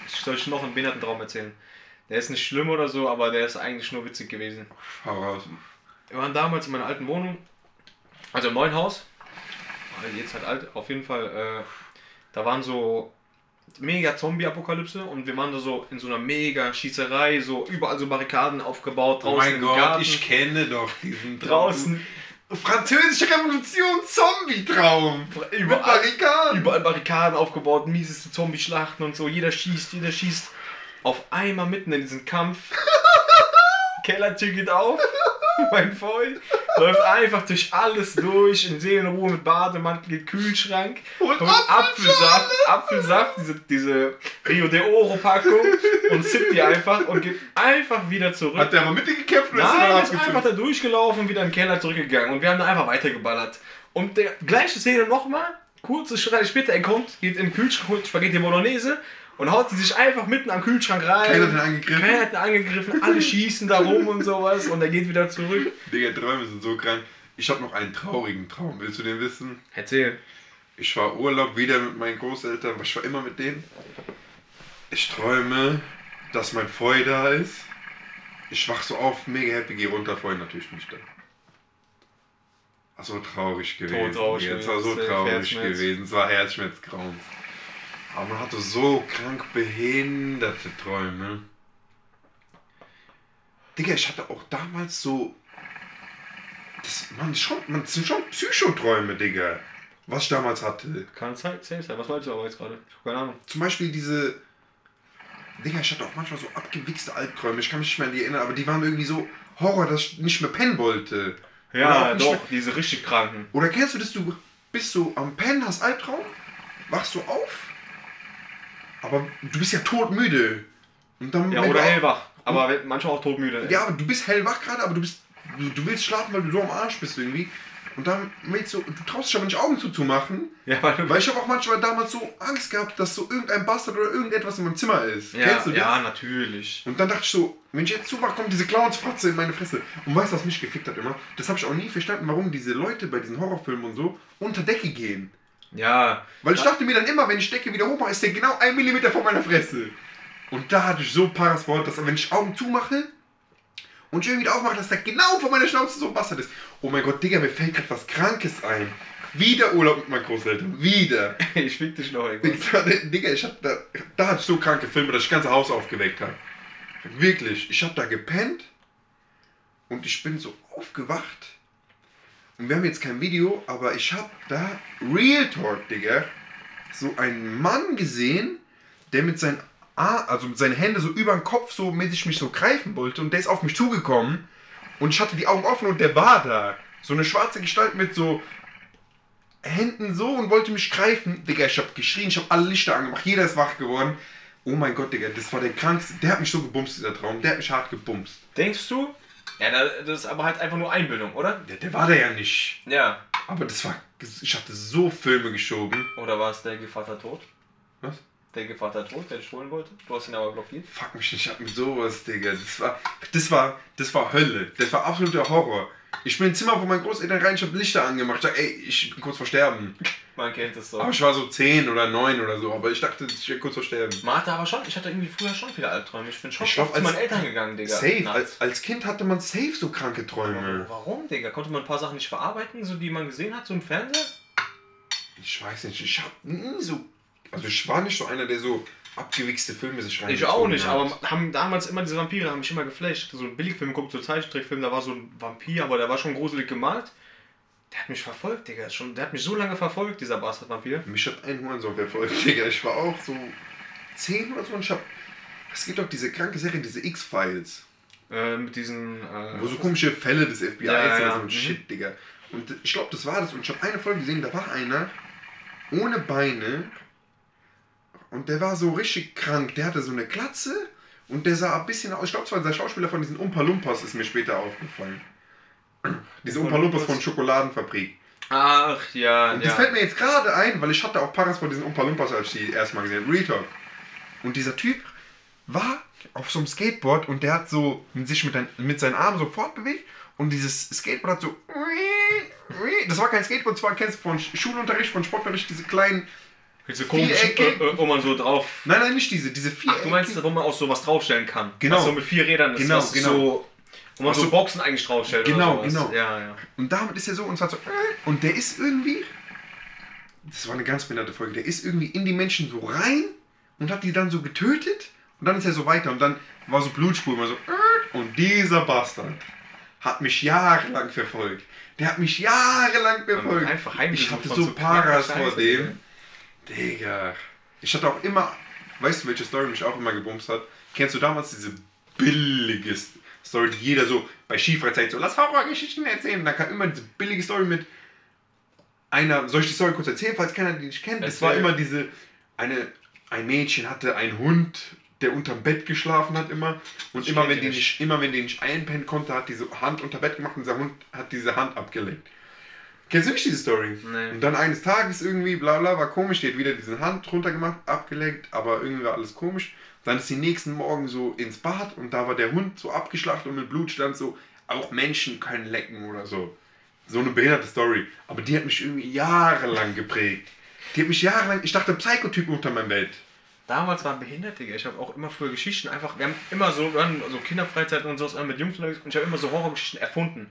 Ich soll euch noch einen Behindertentraum erzählen. Der ist nicht schlimm oder so, aber der ist eigentlich nur witzig gewesen. Hau raus. Wir waren damals in meiner alten Wohnung, also im neuen Haus. Jetzt halt alt, auf jeden Fall. Äh, da waren so mega Zombie-Apokalypse und wir waren da so in so einer mega Schießerei, so überall so Barrikaden aufgebaut, draußen Oh mein Gott, Garten, ich kenne doch diesen draußen, Französische Revolution, Zombie-Traum. Überall, Barrikaden. überall Barrikaden aufgebaut, mieseste Zombie-Schlachten und so, jeder schießt, jeder schießt. Auf einmal mitten in diesem Kampf, Kellertür geht auf, mein Freund läuft einfach durch alles durch, in Seelenruhe mit Bademantel, Kühlschrank, Und kommt Apfelsaft, Apfelsaft, diese, diese Rio de Oro Packung und zippt die einfach und geht einfach wieder zurück. Hat der mal mit dir gekämpft oder Nein, er ist abgezogen? einfach da durchgelaufen, wieder in den Keller zurückgegangen und wir haben da einfach weitergeballert. Und der gleiche Szene nochmal, kurze Schritte später, er kommt, geht in den Kühlschrank, holt Spaghetti Bolognese und haut die sich einfach mitten am Kühlschrank rein. Keiner hat ihn angegriffen. Keiner hat ihn angegriffen, alle schießen da rum und sowas und er geht wieder zurück. Digga, Träume sind so krank. Ich habe noch einen traurigen Traum. Willst du den wissen? Erzähl. Ich war Urlaub wieder mit meinen Großeltern, ich war immer mit denen. Ich träume, dass mein Freund da ist. Ich wach so auf, mega happy, gehe runter, Freund natürlich nicht da. Ach, so traurig gewesen. traurig Digga, Es war so traurig Herzschmerz. gewesen. Es war Herzschmerzgrauens. Aber man hatte so krank behinderte Träume. Digga, ich hatte auch damals so. Das, man, schon, man, das sind schon Psychoträume, Digga. Was ich damals hatte. Kann Zeit safe sein. Was meinst du aber jetzt gerade? Ich hab keine Ahnung. Zum Beispiel diese. Digga, ich hatte auch manchmal so abgewichste Albträume. Ich kann mich nicht mehr an die erinnern, aber die waren irgendwie so Horror, dass ich nicht mehr pennen wollte. Ja, doch, mehr- diese richtig kranken. Oder kennst du das, du bist so am Pennen, hast Albtraum, wachst du auf, aber du bist ja totmüde. Und dann, Ja, oder hellwach. Aber wenn- manchmal auch todmüde. Ja, aber du bist hellwach gerade, aber du bist. Du, du willst schlafen, weil du so am Arsch bist irgendwie. Und dann willst du. Du traust dich aber nicht Augen zuzumachen. ja weil Weil ich habe auch manchmal damals so Angst gehabt, dass so irgendein Bastard oder irgendetwas in meinem Zimmer ist. Ja, Kennst du das? ja, natürlich. Und dann dachte ich so, wenn ich jetzt zumache, kommt diese Clownsfratze in meine Fresse. Und weißt du, was mich gefickt hat immer? Das habe ich auch nie verstanden, warum diese Leute bei diesen Horrorfilmen und so unter Decke gehen. Ja, Weil ich dachte mir dann immer, wenn ich Decke wieder hochmache, ist der genau ein Millimeter vor meiner Fresse. Und da hatte ich so Paras vor, dass wenn ich Augen zumache und ich irgendwie wieder aufmache, dass der genau vor meiner Schnauze so ein Bastard ist. Oh mein Gott, Digga, mir fällt gerade was Krankes ein. Wieder Urlaub mit meinen Großeltern. Wieder. ich fick dich noch irgendwas. Digga, ich hab da, da hatte ich so kranke Filme, dass ich das ganze Haus aufgeweckt habe. Wirklich, ich hab da gepennt und ich bin so aufgewacht. Und wir haben jetzt kein Video, aber ich hab da Real Talk, Digga, so einen Mann gesehen, der mit seinen Ar also mit seinen Händen so über den Kopf so mäßig mich so greifen wollte und der ist auf mich zugekommen und ich hatte die Augen offen und der war da. So eine schwarze Gestalt mit so Händen so und wollte mich greifen. Digga, ich hab geschrien, ich hab alle Lichter angemacht, jeder ist wach geworden. Oh mein Gott, Digga, das war der krankste. Der hat mich so gebumst, dieser Traum. Der hat mich hart gebumst. Denkst du? Ja, da- das ist aber halt einfach nur Einbildung, oder? Der, der war da ja nicht. Ja. Aber das war. Ich hatte so Filme geschoben. Oder war es der Vater tot? Was? der hat, wo der dich holen wollte. Du hast ihn aber blockiert. Fuck mich nicht ab mit sowas, Digga. Das war, das war, das war Hölle. Das war absoluter Horror. Ich bin im Zimmer, wo meine Großeltern rein, ich hab Lichter angemacht. Ich dachte, ey, ich bin kurz vor Sterben. Man kennt es so. Aber ich war so 10 oder 9 oder so, aber ich dachte, ich wäre kurz vor Sterben. Hatte aber schon, ich hatte irgendwie früher schon viele Albträume. Ich bin schon Ich glaub, zu meinen Eltern gegangen, Digga. Safe. Als, als Kind hatte man safe so kranke Warum, Träume. warum, Digga? Konnte man ein paar Sachen nicht verarbeiten, so die man gesehen hat, so im Fernseher? Ich weiß nicht, ich hab nie so. Also ich war nicht so einer, der so abgewichste Filme sich rein. Ich auch nicht, aber haben damals immer diese Vampire haben mich immer geflasht. So ein Billigfilm geguckt, so Zeichentrickfilm, da war so ein Vampir, aber der war schon gruselig gemalt. Der hat mich verfolgt, Digga. Schon, der hat mich so lange verfolgt, dieser Bastard-Vampir. Mich hat ein Hurensohn verfolgt, Digga. Ich war auch so 10 oder so und ich hab. Es gibt doch diese kranke Serie, diese X-Files. Äh, mit diesen. Äh, Wo so komische Fälle des FBIs Ja, oder ja. so ein Mhm. Shit, Digga. Und ich glaube, das war das. Und ich habe eine Folge gesehen, da war einer ohne Beine und der war so richtig krank. Der hatte so eine Glatze und der sah ein bisschen aus. Ich glaube, zwar der Schauspieler von diesen Umpa Lumpas ist mir später aufgefallen. Diese Umpa Lumpas von Schokoladenfabrik. Ach ja, Und ja. das fällt mir jetzt gerade ein, weil ich hatte auch Paras von diesen Umpa Lumpas, als ich die erstmal gesehen habe. Real Talk. Und dieser Typ war auf so einem Skateboard und der hat so sich mit, ein, mit seinen Armen so fortbewegt und dieses Skateboard hat so. Das war kein Skateboard, das war, kennst du von Schulunterricht, von Sportunterricht, diese kleinen. Diese komischen, äh, äh, wo man so drauf. Nein, nein, nicht diese, diese vier. Ach, du meinst, wo man auch sowas draufstellen kann? Genau. Was so mit vier Rädern ist. Genau, was genau. So, wo man so, so. Boxen eigentlich draufstellt. Genau, genau. Ja, ja. Und damit ist er so und zwar so. Und der ist irgendwie. Das war eine ganz behinderte Folge. Der ist irgendwie in die Menschen so rein und hat die dann so getötet. Und dann ist er so weiter. Und dann war so Blutspur immer so. Und dieser Bastard hat mich jahrelang verfolgt. Der hat mich jahrelang verfolgt. einfach heimgesucht Ich hatte so so Paras vor dem. Digga. Ich hatte auch immer. Weißt du, welche Story mich auch immer gebumst hat? Kennst du damals diese billige Story, die jeder so bei Skifreizeit so, lass Horrorgeschichten erzählen. Und da kam immer diese billige Story mit einer, soll ich die Story kurz erzählen, falls keiner die nicht kennt? Es war immer diese, eine, ein Mädchen hatte einen Hund, der unterm Bett geschlafen hat immer. Und Ich immer wenn, die nicht. immer wenn die nicht einpennen konnte, hat diese Hand unter Bett gemacht und dieser Hund hat diese Hand abgeleckt. Kennst du nicht diese Story? Nee. Und dann eines Tages irgendwie, bla bla, war komisch, die hat wieder diese Hand runter gemacht, abgeleckt, aber irgendwie war alles komisch. Dann ist sie nächsten Morgen so ins Bad und da war der Hund so abgeschlachtet und mit Blut stand so, auch Menschen können lecken oder so. So eine behinderte Story. Aber die hat mich irgendwie jahrelang geprägt. Die hat mich jahrelang, ich dachte Psychotypen unter meinem Bett. Damals waren behindert, Digga. Ich habe auch immer früher Geschichten einfach. Wir haben immer so, so Kinderfreizeiten und sowas mit Jungs unterwegs und ich habe immer so Horrorgeschichten erfunden.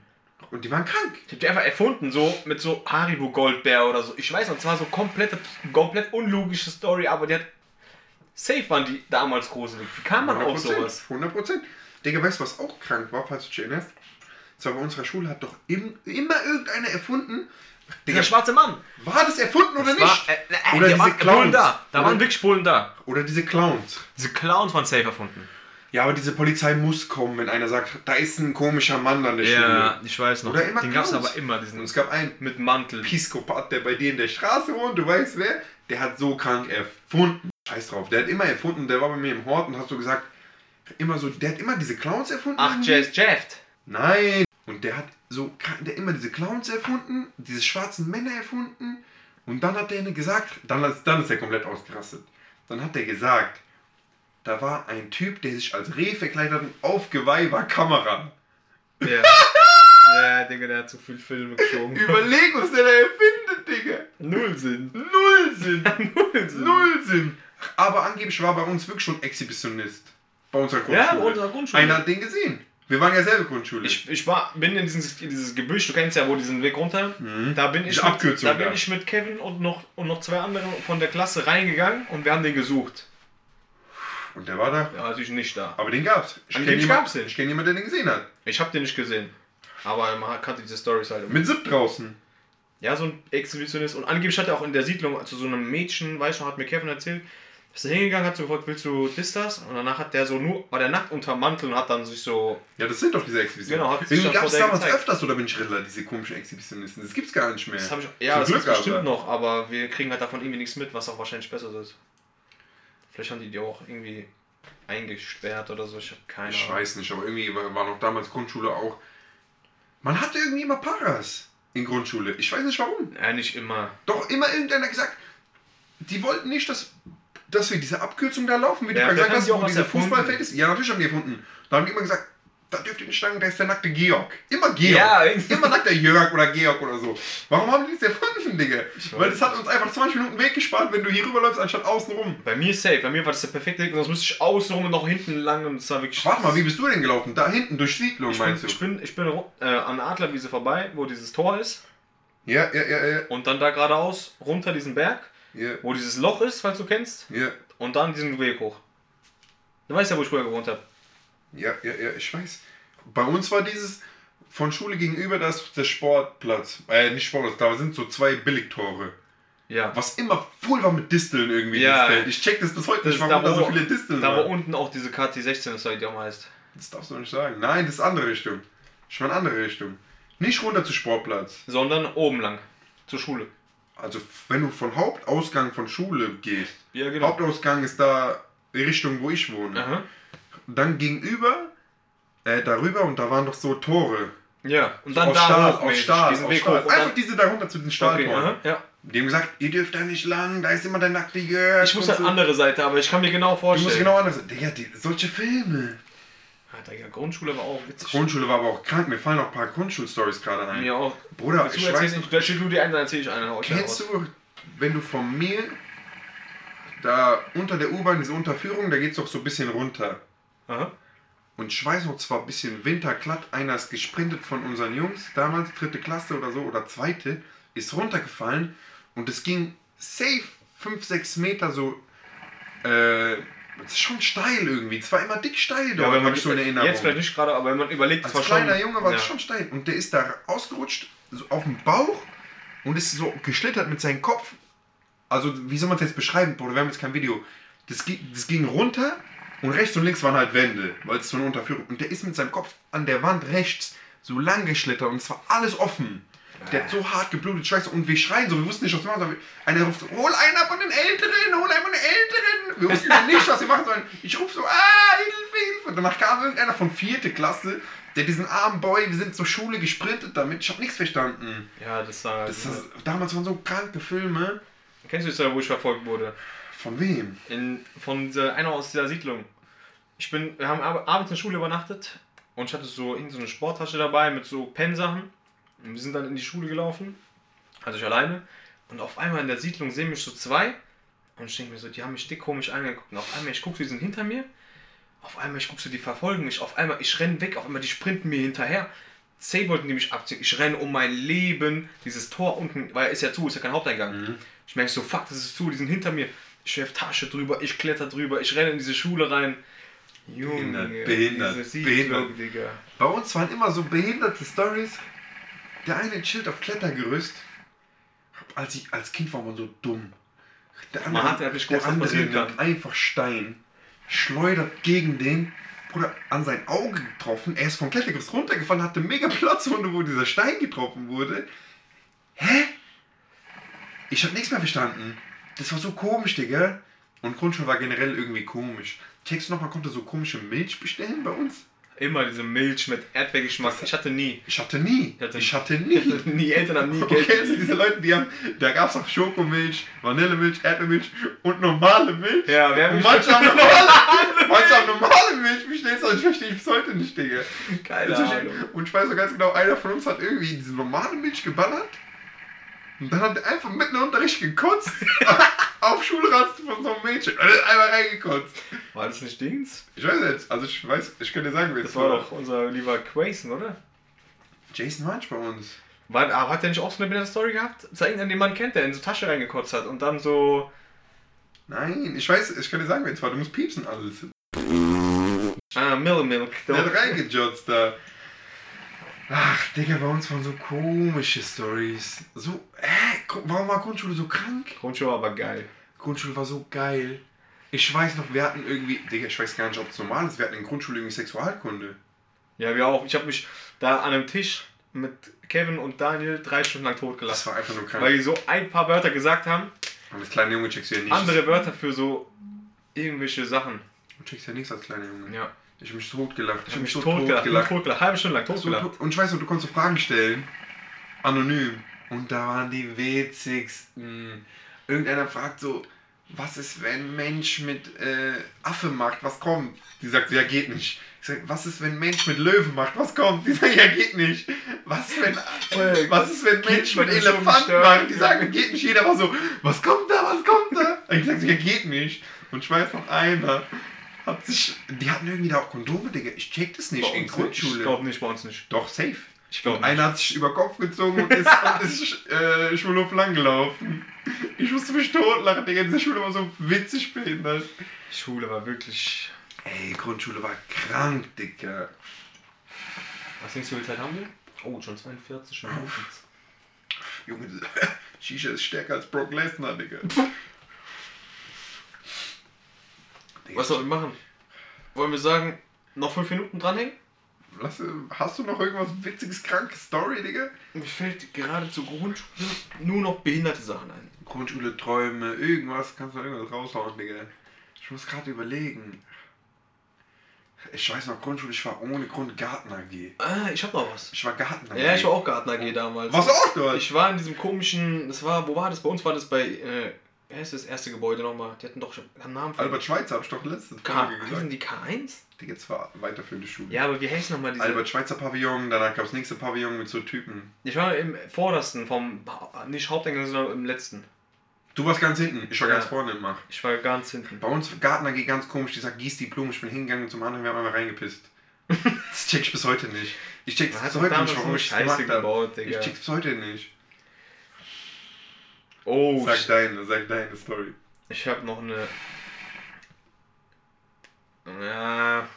Und die waren krank. Ich habe die einfach erfunden, so mit so Haribo Goldbär oder so. Ich weiß noch, es war so komplette, komplett unlogische Story, aber die hat. Safe waren die damals gruselig. Wie kam man auf sowas? 100 Prozent. Digga, weißt du, was auch krank war, falls du dich erinnerst? Zwar bei unserer Schule hat doch im, immer irgendeiner erfunden. Dieser schwarze Mann. War das erfunden oder Das nicht? War, äh, äh, Oder die diese waren Clowns. Da. Da Oder- waren wirklich Bullen da. Oder diese Clowns. Diese Clowns waren safe erfunden. Ja, aber diese Polizei muss kommen, wenn einer sagt, da ist ein komischer Mann an der Schule. ich weiß noch. Oder immer Den gab es aber immer, Und diesen es gab einen mit Mantel. Piskopat, der bei dir in der Straße wohnt, du weißt wer, der hat so krank erfunden. Scheiß drauf, der hat immer erfunden, der war bei mir im Hort und hast so gesagt, immer so, der hat immer diese Clowns erfunden. Ach, Jazz Jaft. Nein. Und der hat so, der immer diese Clowns erfunden, diese schwarzen Männer erfunden. Und dann hat der eine gesagt, dann, ist- dann ist er komplett ausgerastet. Dann hat er gesagt, da war ein Typ, der sich als Reh verkleidet hat und auf Geweih war Kamera. Ja. ja, Digga, der hat zu viel Filme geschoben. Überleg, was der da erfindet, Digga. Null Sinn. Null Sinn. Null Sinn. Null Sinn. Aber angeblich war bei uns wirklich schon Exhibitionist. Bei unserer Grundschule. Ja, bei unserer Grundschule. Einer hat den gesehen. Wir waren ja selbe Grundschule. Ich, ich war, bin in dieses, in dieses Gebüsch, du kennst ja wo diesen Weg runter. Mhm. Da bin ich, mit, da bin ich mit Kevin und noch, und noch zwei anderen von der Klasse reingegangen und wir haben den gesucht. Und der war da. Der war natürlich nicht da. Aber den gab's. Ich kenne jemanden, ich kenn jemanden, der den gesehen hat. Ich habe den nicht gesehen. Aber man kannte diese Stories halt. Mit Zip draußen. Ja, so ein Exhibitionist. Und angeblich hat er auch in der Siedlung zu so einem Mädchen, weißt du, hat mir Kevin erzählt, ist er hingegangen, hat so gefragt, willst du das, das? Und danach hat der so nur, war der nackt unterm Mantel und hat dann sich so, Ja, das sind doch diese Exhibitionen. Genau, hat sich ja gab's damals gezeigt. öfters oder bin ich Rilla, diese komischen Exhibitionisten. Das gibt's gar nicht mehr. das habe ich, ja, Zum das Glück ist bestimmt aber. noch, aber wir kriegen halt davon irgendwie nichts mit, was auch wahrscheinlich besser ist. Vielleicht haben die die auch irgendwie eingesperrt oder so, ich habe keine Ich Ahnung. weiß nicht, aber irgendwie war, noch damals Grundschule auch. Man hatte irgendwie immer Paras in Grundschule. Ich weiß nicht warum. Ja, nicht immer. Doch immer irgendeiner gesagt, die wollten nicht, dass dass wir diese Abkürzung da laufen, wie du Ja, gerade vielleicht gesagt hast, wo diese. Fußballfeld ist? Ja, natürlich haben die erfunden. Da haben die immer gesagt, da dürft ihr nicht sagen, da ist der nackte Georg. Immer Georg. Ja, Immer nackter Jörg oder Georg oder so. Warum haben die das erfunden, Digga? Weil das hat uns einfach 20 Minuten Weg gespart, wenn du hier rüberläufst, anstatt außen rum. Bei mir safe, bei mir war das der perfekte Weg und sonst müsste ich außen rum und noch hinten lang und es war wirklich. Warte mal, wie bist du denn gelaufen? Da hinten durch Siedlung, ich meinst bin, du? ich bin, ich bin äh, an der Adlerwiese vorbei, wo dieses Tor ist. Ja, ja, ja, ja. Und dann da geradeaus runter diesen Berg, Ja, wo dieses Loch ist, falls du kennst. ja, Und dann diesen Weg hoch. Du weißt ja, wo ich früher gewohnt habe. Ja, ja, ja, ich weiß. Bei uns war dieses von Schule gegenüber das der Sportplatz. Äh, nicht Sportplatz, da sind so zwei Billigtore. Ja. Was immer voll war mit Disteln irgendwie, Ja. Ich check das bis heute Das nicht, warum da, da so wo- viele Disteln Da wo waren. unten auch diese KT16 ist, wie die auch heißt. Das darfst du nicht sagen. Nein, das ist andere Richtung. Ich meine andere Richtung. Nicht runter zu Sportplatz. Sondern oben lang. Zur Schule. Also wenn du von Hauptausgang von Schule gehst. Ja, Hauptausgang ist da die Richtung, wo ich wohne. Aha. Dann gegenüber, äh, darüber und da waren doch so Tore. Ja. Und dann aus da Stahl, hoch, aus Stahl, diesen aus Weg Stahl. hoch. Und Einfach diese da runter zu den okay, Stahltoren. aha, ja. Die haben gesagt, ihr dürft da nicht lang, da ist immer der nackte Jörg. Ich muss und halt so. andere Seite, aber ich kann mir genau Du vorstellen. musst genau anders. Digga, die, solche Filme. Ah, Digga, Grundschule war auch witzig. Grundschule war aber auch krank. Mir fallen noch ein paar Grundschulstories gerade ein. Mir auch. Bruder, Willst ich du weiß noch, Du erzählst du die eine, dann erzähl ich eine. Hau ich kennst raus. du, wenn du von mir da unter der U-Bahn, diese Unterführung, da geht's doch so ein bisschen runter. Aha. Und ich weiß noch, zwar ein bisschen winterglatt, einer ist gesprintet von unseren Jungs, damals dritte Klasse oder so, oder zweite, ist runtergefallen und es ging safe 5, 6 Meter so, äh, es ist schon steil irgendwie, es war immer dick steil Ja, dort, wenn hab man ich so in Erinnerung. jetzt vielleicht nicht gerade, aber wenn man überlegt, Als es war kleiner schon. Junge war ja. es schon steil und der ist da ausgerutscht, so auf dem Bauch und ist so geschlittert mit seinem Kopf. Also, wie soll man es jetzt beschreiben, Bruder? Wir haben jetzt kein Video. Das, das ging runter und rechts und links waren halt Wände, weil es so eine Unterführung. Und der ist mit seinem Kopf an der Wand rechts so lang geschlittert und es war alles offen. Der hat so hart geblutet, scheiße. Und wir schreien so, wir wussten nicht, was wir machen sollen. Einer ruft so, hol einer von den Älteren, hol einen von den Älteren. Wir wussten dann nicht, was wir machen sollen. Ich rufe so, ah, Hilfe, Hilfe. Und danach kam irgendeiner von vierte Klasse, der diesen armen Boy, wir sind zur Schule gesprintet damit. Ich habe nichts verstanden. Ja, das war. Das ist, damals waren so kranke Filme. Kennst du die Story, wo ich verfolgt wurde? Von wem? In, von dieser, einer aus dieser Siedlung. Ich bin, wir haben ab, abends in der Schule übernachtet und ich hatte so irgend so eine Sporttasche dabei mit so Pennsachen. Und wir sind dann in die Schule gelaufen, also ich alleine. Und auf einmal in der Siedlung sehen mich so zwei. Und ich denke mir so, die haben mich dick komisch angeguckt. Und auf einmal, ich gucke, die sind hinter mir. Auf einmal, ich gucke so, die verfolgen mich. Auf einmal, ich renne weg. Auf einmal, die sprinten mir hinterher. Zehn wollten die mich abziehen. Ich renne um mein Leben. Dieses Tor unten, weil ist ja zu, ist ja kein Haupteingang. Ich merke so, fuck, das ist zu, die sind hinter mir. Ich werf Tasche drüber, ich kletter drüber, ich renne in diese Schule rein. Junge, Behindert, behindert, behindert. Digga. Bei uns waren immer so behinderte Stories. Der eine chillt auf Klettergerüst. Als, ich, als Kind war man so dumm. Der Man hat der was andere nimmt einfach Stein, schleudert gegen den, Bruder, an sein Auge getroffen. Er ist vom Klettergerüst runtergefallen, hatte mega Platzwunde, wo dieser Stein getroffen wurde. Hä? Ich hab nichts mehr verstanden. Das war so komisch, Digga. Und Grundschule war generell irgendwie komisch. Checkst du noch, man konnte so komische Milch bestellen bei uns? Immer diese Milch mit Erdbeergeschmack. Ich hatte nie. Ich hatte nie. Ich hatte- Ich hatte nie. nie Eltern haben nie Okay, Geld. kennst du diese Leute, die haben, da gab es auch Schokomilch, Vanillemilch, Erdbeermilch und normale Milch. Ja, wir haben Und manche haben normale, manche haben normale Milch bestellt, aber ich verstehe bis heute nicht, Digga. Keine Ahnung. Und ich weiß noch ganz genau, einer von uns hat irgendwie diese normale Milch geballert und dann hat er einfach mitten im Unterricht gekotzt auf Schulrast von so einem Mädchen. Einmal reingekotzt. War das nicht Dings? Ich weiß jetzt, also ich weiß, ich dir sagen, wer Das es war doch unser lieber Quason, oder? Jason Munch bei uns. War, aber hat der nicht auch so eine Story gehabt? Das ist irgendein, den man kennt, der in so Tasche reingekotzt hat und dann so. Nein, ich weiß, ich dir sagen, wer es war. Du musst piepsen alles. Ah, Milk. Der hat reingejotzt da. Ach, Digga, bei uns waren so komische Stories. So, hä? Warum war Grundschule so krank? Grundschule war aber geil. Grundschule war so geil. Ich weiß noch, wir hatten irgendwie, Digga, ich weiß gar nicht, ob es normal ist, wir hatten in Grundschule irgendwie Sexualkunde. Ja, wir auch. Ich habe mich da an einem Tisch mit Kevin und Daniel drei Stunden lang Das totgelassen. war einfach nur krank. Weil die so ein paar Wörter gesagt haben, Und als kleiner Junge checkst du ja nichts. andere Wörter für so irgendwelche Sachen. Du checkst ja nichts als kleiner Junge. Ja. Ich hab mich totgelacht. Ich habe mich totgelacht, totgelacht. totgelacht. Halbe Stunde lang So totgelacht. tot- Und ich weiß noch, du konntest so Fragen stellen. Anonym. Und da waren die witzigsten. Irgendeiner fragt so, was ist, wenn Mensch mit äh, Affe macht, was kommt? Die sagt, ja, geht nicht. Ich sag, was ist, wenn Mensch mit Löwen macht, was kommt? Die sagt, ja, geht nicht. Was, wenn, was ist, wenn Mensch mit so Elefanten macht? Die sagen, geht nicht. Jeder war so, was kommt da, was kommt da? Und ich sag, ja, geht nicht. Und ich weiß noch einer, hat sich, die hatten irgendwie da auch Kondome, Digga. Ich check das nicht in. Grundschule. Ich glaube nicht, bei uns nicht. Doch, safe. Ich glaube Einer hat sich über Kopf gezogen und ist, und ist äh, Schulhof lang gelaufen. Ich musste mich totlachen, Digga. Diese Schule war so witzig behindert. Schule war wirklich. Ey, Grundschule war krank, Digga. Was denkst du, wie viel Zeit haben wir? Oh, schon 42 Minuten. Junge, Shisha ist stärker als Brock Lesnar, Digga. Digga, Was sollen wir machen? Wollen wir sagen, noch 5 Minuten dranhängen? Lass, hast du noch irgendwas witziges, krankes Story, Digga? Mir fällt gerade zur Grundschule nur noch behinderte Sachen ein. Grundschule, Träume, irgendwas, kannst du irgendwas raushauen, Digga. Ich muss gerade überlegen. Ich weiß noch, Grundschule, ich war ohne Grund Garten AG. Ah, ich hab noch was. Ich war Garten AG. Ja, ich war auch Garten AG damals. Was auch dort? Ich war in diesem komischen, das war, wo war das? Bei uns war das bei, äh, wer ist das erste Gebäude nochmal? Die hatten doch schon einen Namen für Albert Schweitzer, hab ich doch letzte K, heißen gesagt. die K1? Die war weiterführende Schule. Ja, aber wie heißt nochmal diese? Albert Schweitzer Pavillon, danach gab es nächste Pavillon mit so Typen. Ich war im vordersten vom, nicht Haupteingang, sondern im letzten. Du warst ganz hinten, ich war Ja. ganz vorne im Mach. Ich war ganz hinten. Bei uns Garten AG ganz komisch, die sagt, gieß die Blumen, ich bin hingegangen zum anderen, wir haben einmal reingepisst. Das check ich bis heute nicht. Ich check bis heute nicht, warum ich das gemacht habe. Ich check's bis heute nicht. Oh, Sag deine, sag deine Story. ich hab noch eine. Ja,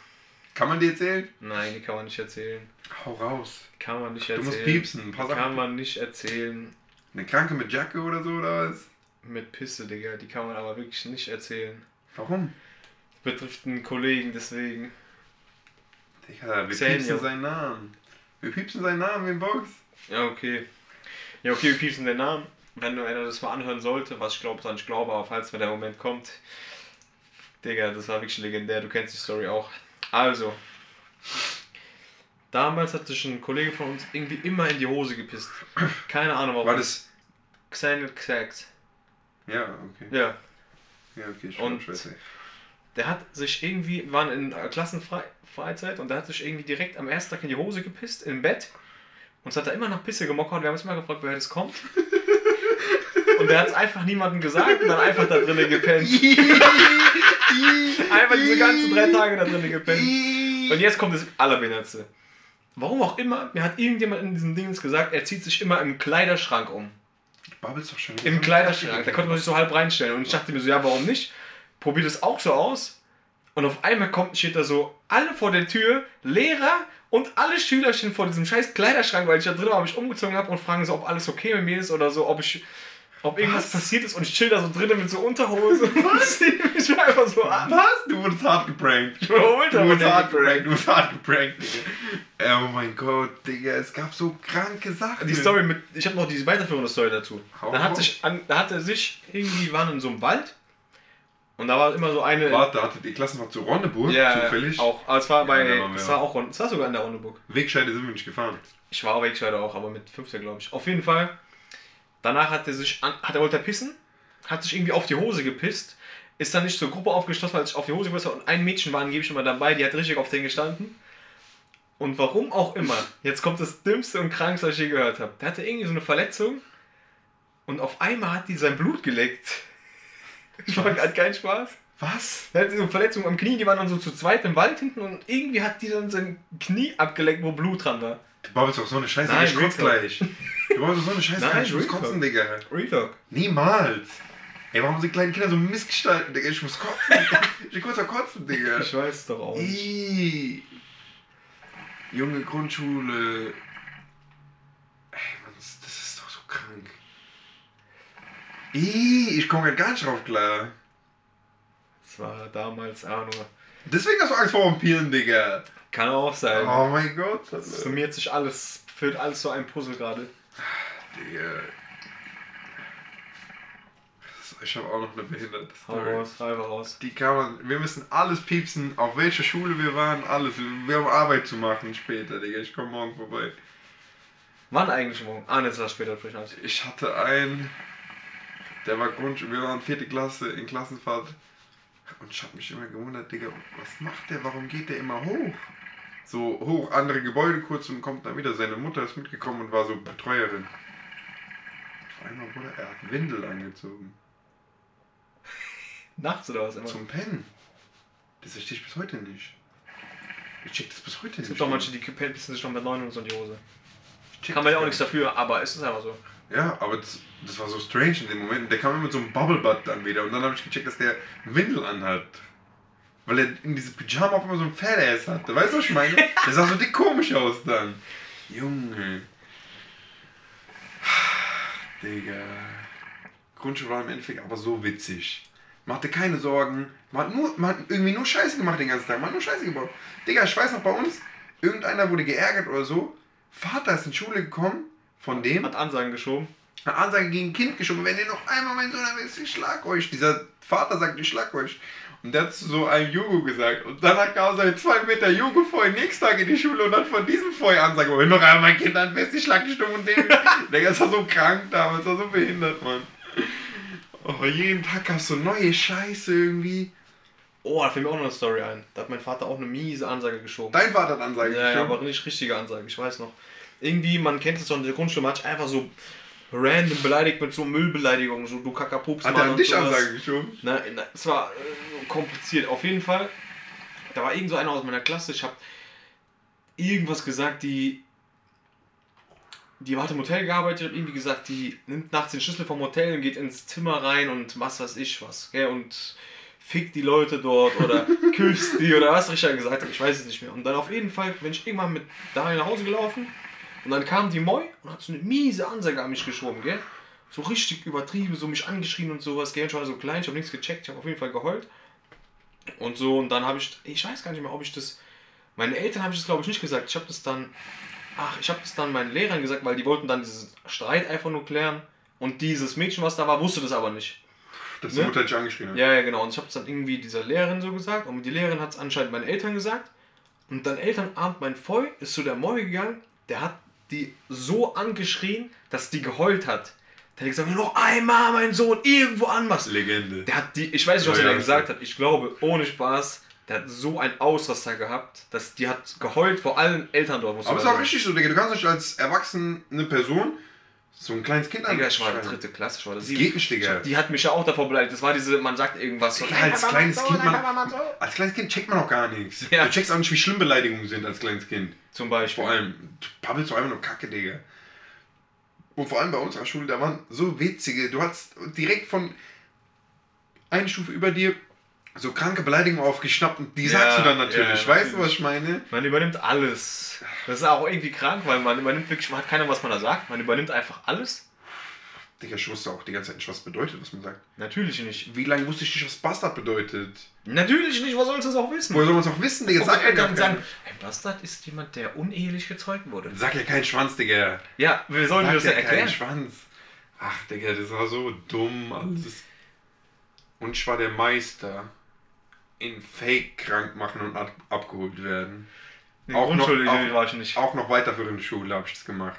Kann man dir erzählen? nein, die kann man nicht erzählen. Hau raus. Kann man nicht Du erzählen. musst piepsen, paar Die kann man nicht erzählen. Eine Kranke mit Jacke oder so, oder was? Mit Pisse, Digga. Die kann man aber wirklich nicht erzählen. Warum? Betrifft einen Kollegen, deswegen. Digga, wir Xenio. piepsen seinen Namen. Wir piepsen seinen Namen in Box. Ja, okay. Ja, okay, wir piepsen den Namen. Wenn du einer das mal anhören sollte, was ich glaube, was ich glaube, aber falls mir der Moment kommt. Digga, das war wirklich legendär. Du kennst die Story auch. Also. Damals hat sich ein Kollege von uns irgendwie immer in die Hose gepisst. Keine Ahnung warum. War das. Xanil Xax. Ja, okay. Ja. Ja, okay, ich Und- weiß nicht. Der hat sich irgendwie, wir waren in Klassenfreizeit und der hat sich irgendwie direkt am ersten Tag in die Hose gepisst, im Bett. Und es hat da immer nach Pisse gemockert. Wir haben uns immer gefragt, woher das kommt. Und der hat es einfach niemandem gesagt und dann einfach da drinnen gepennt. Einfach diese ganzen drei Tage da drinnen gepennt. Und jetzt kommt das Allerbehindertste. Warum auch immer, mir hat irgendjemand in diesem Dings gesagt, er zieht sich immer im Kleiderschrank um. Babbelst doch schon wieder. Im Kleiderschrank. Da konnte man sich so halb reinstellen. Und ich dachte mir so, ja, warum nicht? Probier das auch so aus. Und auf einmal kommt, steht da so, alle vor der Tür, Lehrer und alle Schüler stehen vor diesem scheiß Kleiderschrank, weil ich da drin war, mich umgezogen habe und fragen so, ob alles okay mit mir ist oder so, ob ich, ob irgendwas Was? passiert ist und ich chill da so drinnen mit so Unterhose und zieh mich einfach so an. Was? Du wurdest hart geprankt. Ich war ultra Du wurdest hart geprankt, du wurdest hart geprankt, Digga. Oh mein Gott, Digga, es gab so kranke Sachen. Die Story mit, ich habe noch diese weiterführende Story dazu. Hau Da hat sich, an, da hat er sich irgendwie, waren in so einem Wald und da war immer so eine. Warte, hatte die Klassenfahrt zu Ronneburg, Ja, zufällig. auch. Aber es war bei, Ja, waren wir es war auch, es war sogar in der Ronneburg. Wegscheide sind wir nicht gefahren. Ich war auch Wegscheider auch, aber mit 15 glaube ich. Auf jeden Fall. Danach hat er sich, an, hat er wollte pissen, hat sich irgendwie auf die Hose gepisst, ist dann nicht zur Gruppe aufgeschlossen, weil er sich auf die Hose gepisst hat und ein Mädchen war angeblich immer dabei, die hat richtig auf den gestanden. Und warum auch immer, jetzt kommt das Dümmste und Krankste, was ich je gehört habe. Der hatte irgendwie so eine Verletzung und auf einmal hat die sein Blut geleckt. Ich war hat keinen Spaß. Was? Er hatte so eine Verletzung am Knie, die waren dann so zu zweit im Wald hinten und irgendwie hat die dann sein Knie abgeleckt, wo Blut dran war. Du babbelst doch so eine Scheiße, Nein, ich kotz Real gleich. Du babbelst doch so eine Scheiße, Nein, ich muss kotzen, Digga. Retalk. Niemals. Ey, warum sind kleine Kinder so missgestalten, Digga? Ich muss kotzen. ich will kurz mal kotzen, Digga. Ich weiß doch auch. Ih. Junge Grundschule. Ey, Mann, das das ist doch so krank. Ih, ich komme gar nicht drauf klar. Das war damals auch nur. Deswegen hast du Angst vor Vampiren, Digga. Kann auch sein. Oh mein Gott. Alter. summiert sich alles, füllt alles so ein Puzzle gerade. Digga. Ich habe auch noch eine behinderte Hau Story. raus, einfach raus. Die kann man, wir müssen alles piepsen, auf welcher Schule wir waren, alles. Wir haben Arbeit zu machen später, Digga. Ich komme morgen vorbei. Wann eigentlich morgen? Ah, ne, das war später vielleicht. alles. Ich hatte ein. Der war Grund, wir waren vierte Klasse in Klassenfahrt. Und ich hab mich immer gewundert, Digga, was macht der? Warum geht der immer hoch? So hoch, andere Gebäude kurz und kommt dann wieder. Seine Mutter ist mitgekommen und war so Betreuerin. Auf einmal wurde er hat Windel angezogen. Nachts oder was immer? Zum Pennen. Das verstehe ich bis heute nicht. Ich check das bis heute Es nicht. gibt doch manche, die pissen sich schon mit 9 und so in die Hose. Kann man ja auch nichts dafür, aber es ist einfach so. Ja, aber das, das war so strange in dem Moment. Der kam immer mit so einem Bubblebutt dann wieder und dann habe ich gecheckt, dass der Windel anhat. Weil er in diese Pyjama auf einmal so ein Fat-Ass hatte. Weißt du, was ich meine? Der sah so dick komisch aus dann. Junge. Digga. Grundschule war im Endeffekt aber so witzig. Man hatte keine Sorgen. Man hat, nur, man hat irgendwie nur Scheiße gemacht den ganzen Tag. Man hat nur Scheiße gebaut. Digga, ich weiß noch bei uns, irgendeiner wurde geärgert oder so. Vater ist in die Schule gekommen von dem Hat Ansagen geschoben. eine Ansage gegen ein Kind geschoben, wenn ihr noch einmal mein Sohn erwischt, ich schlag euch. Dieser Vater sagt, ich schlag euch. Und der hat zu so einem Jugo gesagt. Und dann kam sein 2 Meter Jugo vor nächsten Tag in die Schule und hat von diesem vorher Ansage, wenn noch einmal mein Kind anfasst, ich schlag dich stumm und dämlich. Der ist war so krank damals, war so behindert, Mann. Oh, jeden Tag gab es so neue Scheiße irgendwie. Oh, da fällt mir auch noch eine Story ein. Da hat mein Vater auch eine miese Ansage geschoben. Dein Vater hat Ansage Ja, ja, geschoben. aber nicht richtige Ansage, ich weiß noch. Irgendwie, man kennt es doch in der Grundschule, man hat einfach so random beleidigt mit so Müllbeleidigungen, so du Kackerpups. Hat er und dich. Ansage geschoben? Na, na, es war äh, kompliziert. Auf jeden Fall, da war irgend so einer aus meiner Klasse, ich habe irgendwas gesagt, die. Die hat im Hotel gearbeitet, hat irgendwie gesagt, die nimmt nachts den Schlüssel vom Hotel und geht ins Zimmer rein und was weiß ich was. Gell? Und fickt die Leute dort oder küsst die oder was Richard gesagt hat, ich weiß es nicht mehr. Und dann auf jeden Fall bin ich irgendwann mit Daniel nach Hause gelaufen und dann kam die Moi und hat so eine miese Ansage an mich geschoben, gell? So richtig übertrieben, so mich angeschrien und sowas, gell? Ich war so klein, ich habe nichts gecheckt, ich habe auf jeden Fall geheult. Und so, und dann habe ich, ich weiß gar nicht mehr, ob ich das, meinen Eltern habe ich das glaube ich nicht gesagt, ich habe das dann, ach, ich habe das dann meinen Lehrern gesagt, weil die wollten dann diesen Streit einfach nur klären. Und dieses Mädchen, was da war, wusste das aber nicht. Dass Ne? die Mutter dich angeschrien hat. Ja, ja, genau. Und ich habe es dann irgendwie dieser Lehrerin so gesagt. Und die Lehrerin hat es anscheinend meinen Eltern gesagt. Und dann Elternabend, mein Voll ist zu der Moi gegangen. Der hat die so angeschrien, dass die geheult hat. Der hat gesagt, noch einmal meinen Sohn irgendwo anmachst. Legende. Der hat die, ich weiß nicht, was Ja, er ja, gesagt hat. Ich glaube, ohne Spaß, der hat so einen Ausraster gehabt, dass die hat geheult vor allen Eltern dort. Aber es ist auch richtig so, Digga. Du kannst nicht als erwachsene Person so ein kleines Kind Digga, ich war dritte Klasse, ich war das Das geht nicht, Digga. Die hat mich ja auch davor beleidigt. Das war diese, man sagt irgendwas so. Ja, als kleines Kind, man, als kleines Kind checkt man auch gar nichts. Ja. Du checkst auch nicht, wie schlimm Beleidigungen sind als kleines Kind. Zum Beispiel. Vor allem, du pappelst doch einfach nur Kacke, Digga. Und vor allem bei unserer Schule, da waren so witzige, du hast direkt von eine Stufe über dir so kranke Beleidigungen aufgeschnappt und die Ja, sagst du dann natürlich. ja, weißt du, was ich meine? Man übernimmt alles. Das ist auch irgendwie krank, weil man übernimmt wirklich, man hat keiner, was man da sagt. Man übernimmt einfach alles. Digga, ich wusste auch die ganze Zeit nicht, was bedeutet, was man sagt. Natürlich nicht. Wie lange wusste ich nicht, was Bastard bedeutet? Natürlich nicht, was sollst du das auch wissen? Woher soll man es auch wissen, Digga? Sag ja Eltern sagen, ein Bastard ist jemand, der unehelich gezeugt wurde. Sag ja keinen Schwanz, Digga. Ja, wir sollen dir Sag das ja ja keinen erklären. Schwanz. Ach, Digga, das war so dumm alles. Und ich war der Meister in Fake krank machen und ab abgeholt werden. In Auch noch- Grundschule auch- war ich nicht. Auch noch weiterführende Schule habe ich das gemacht.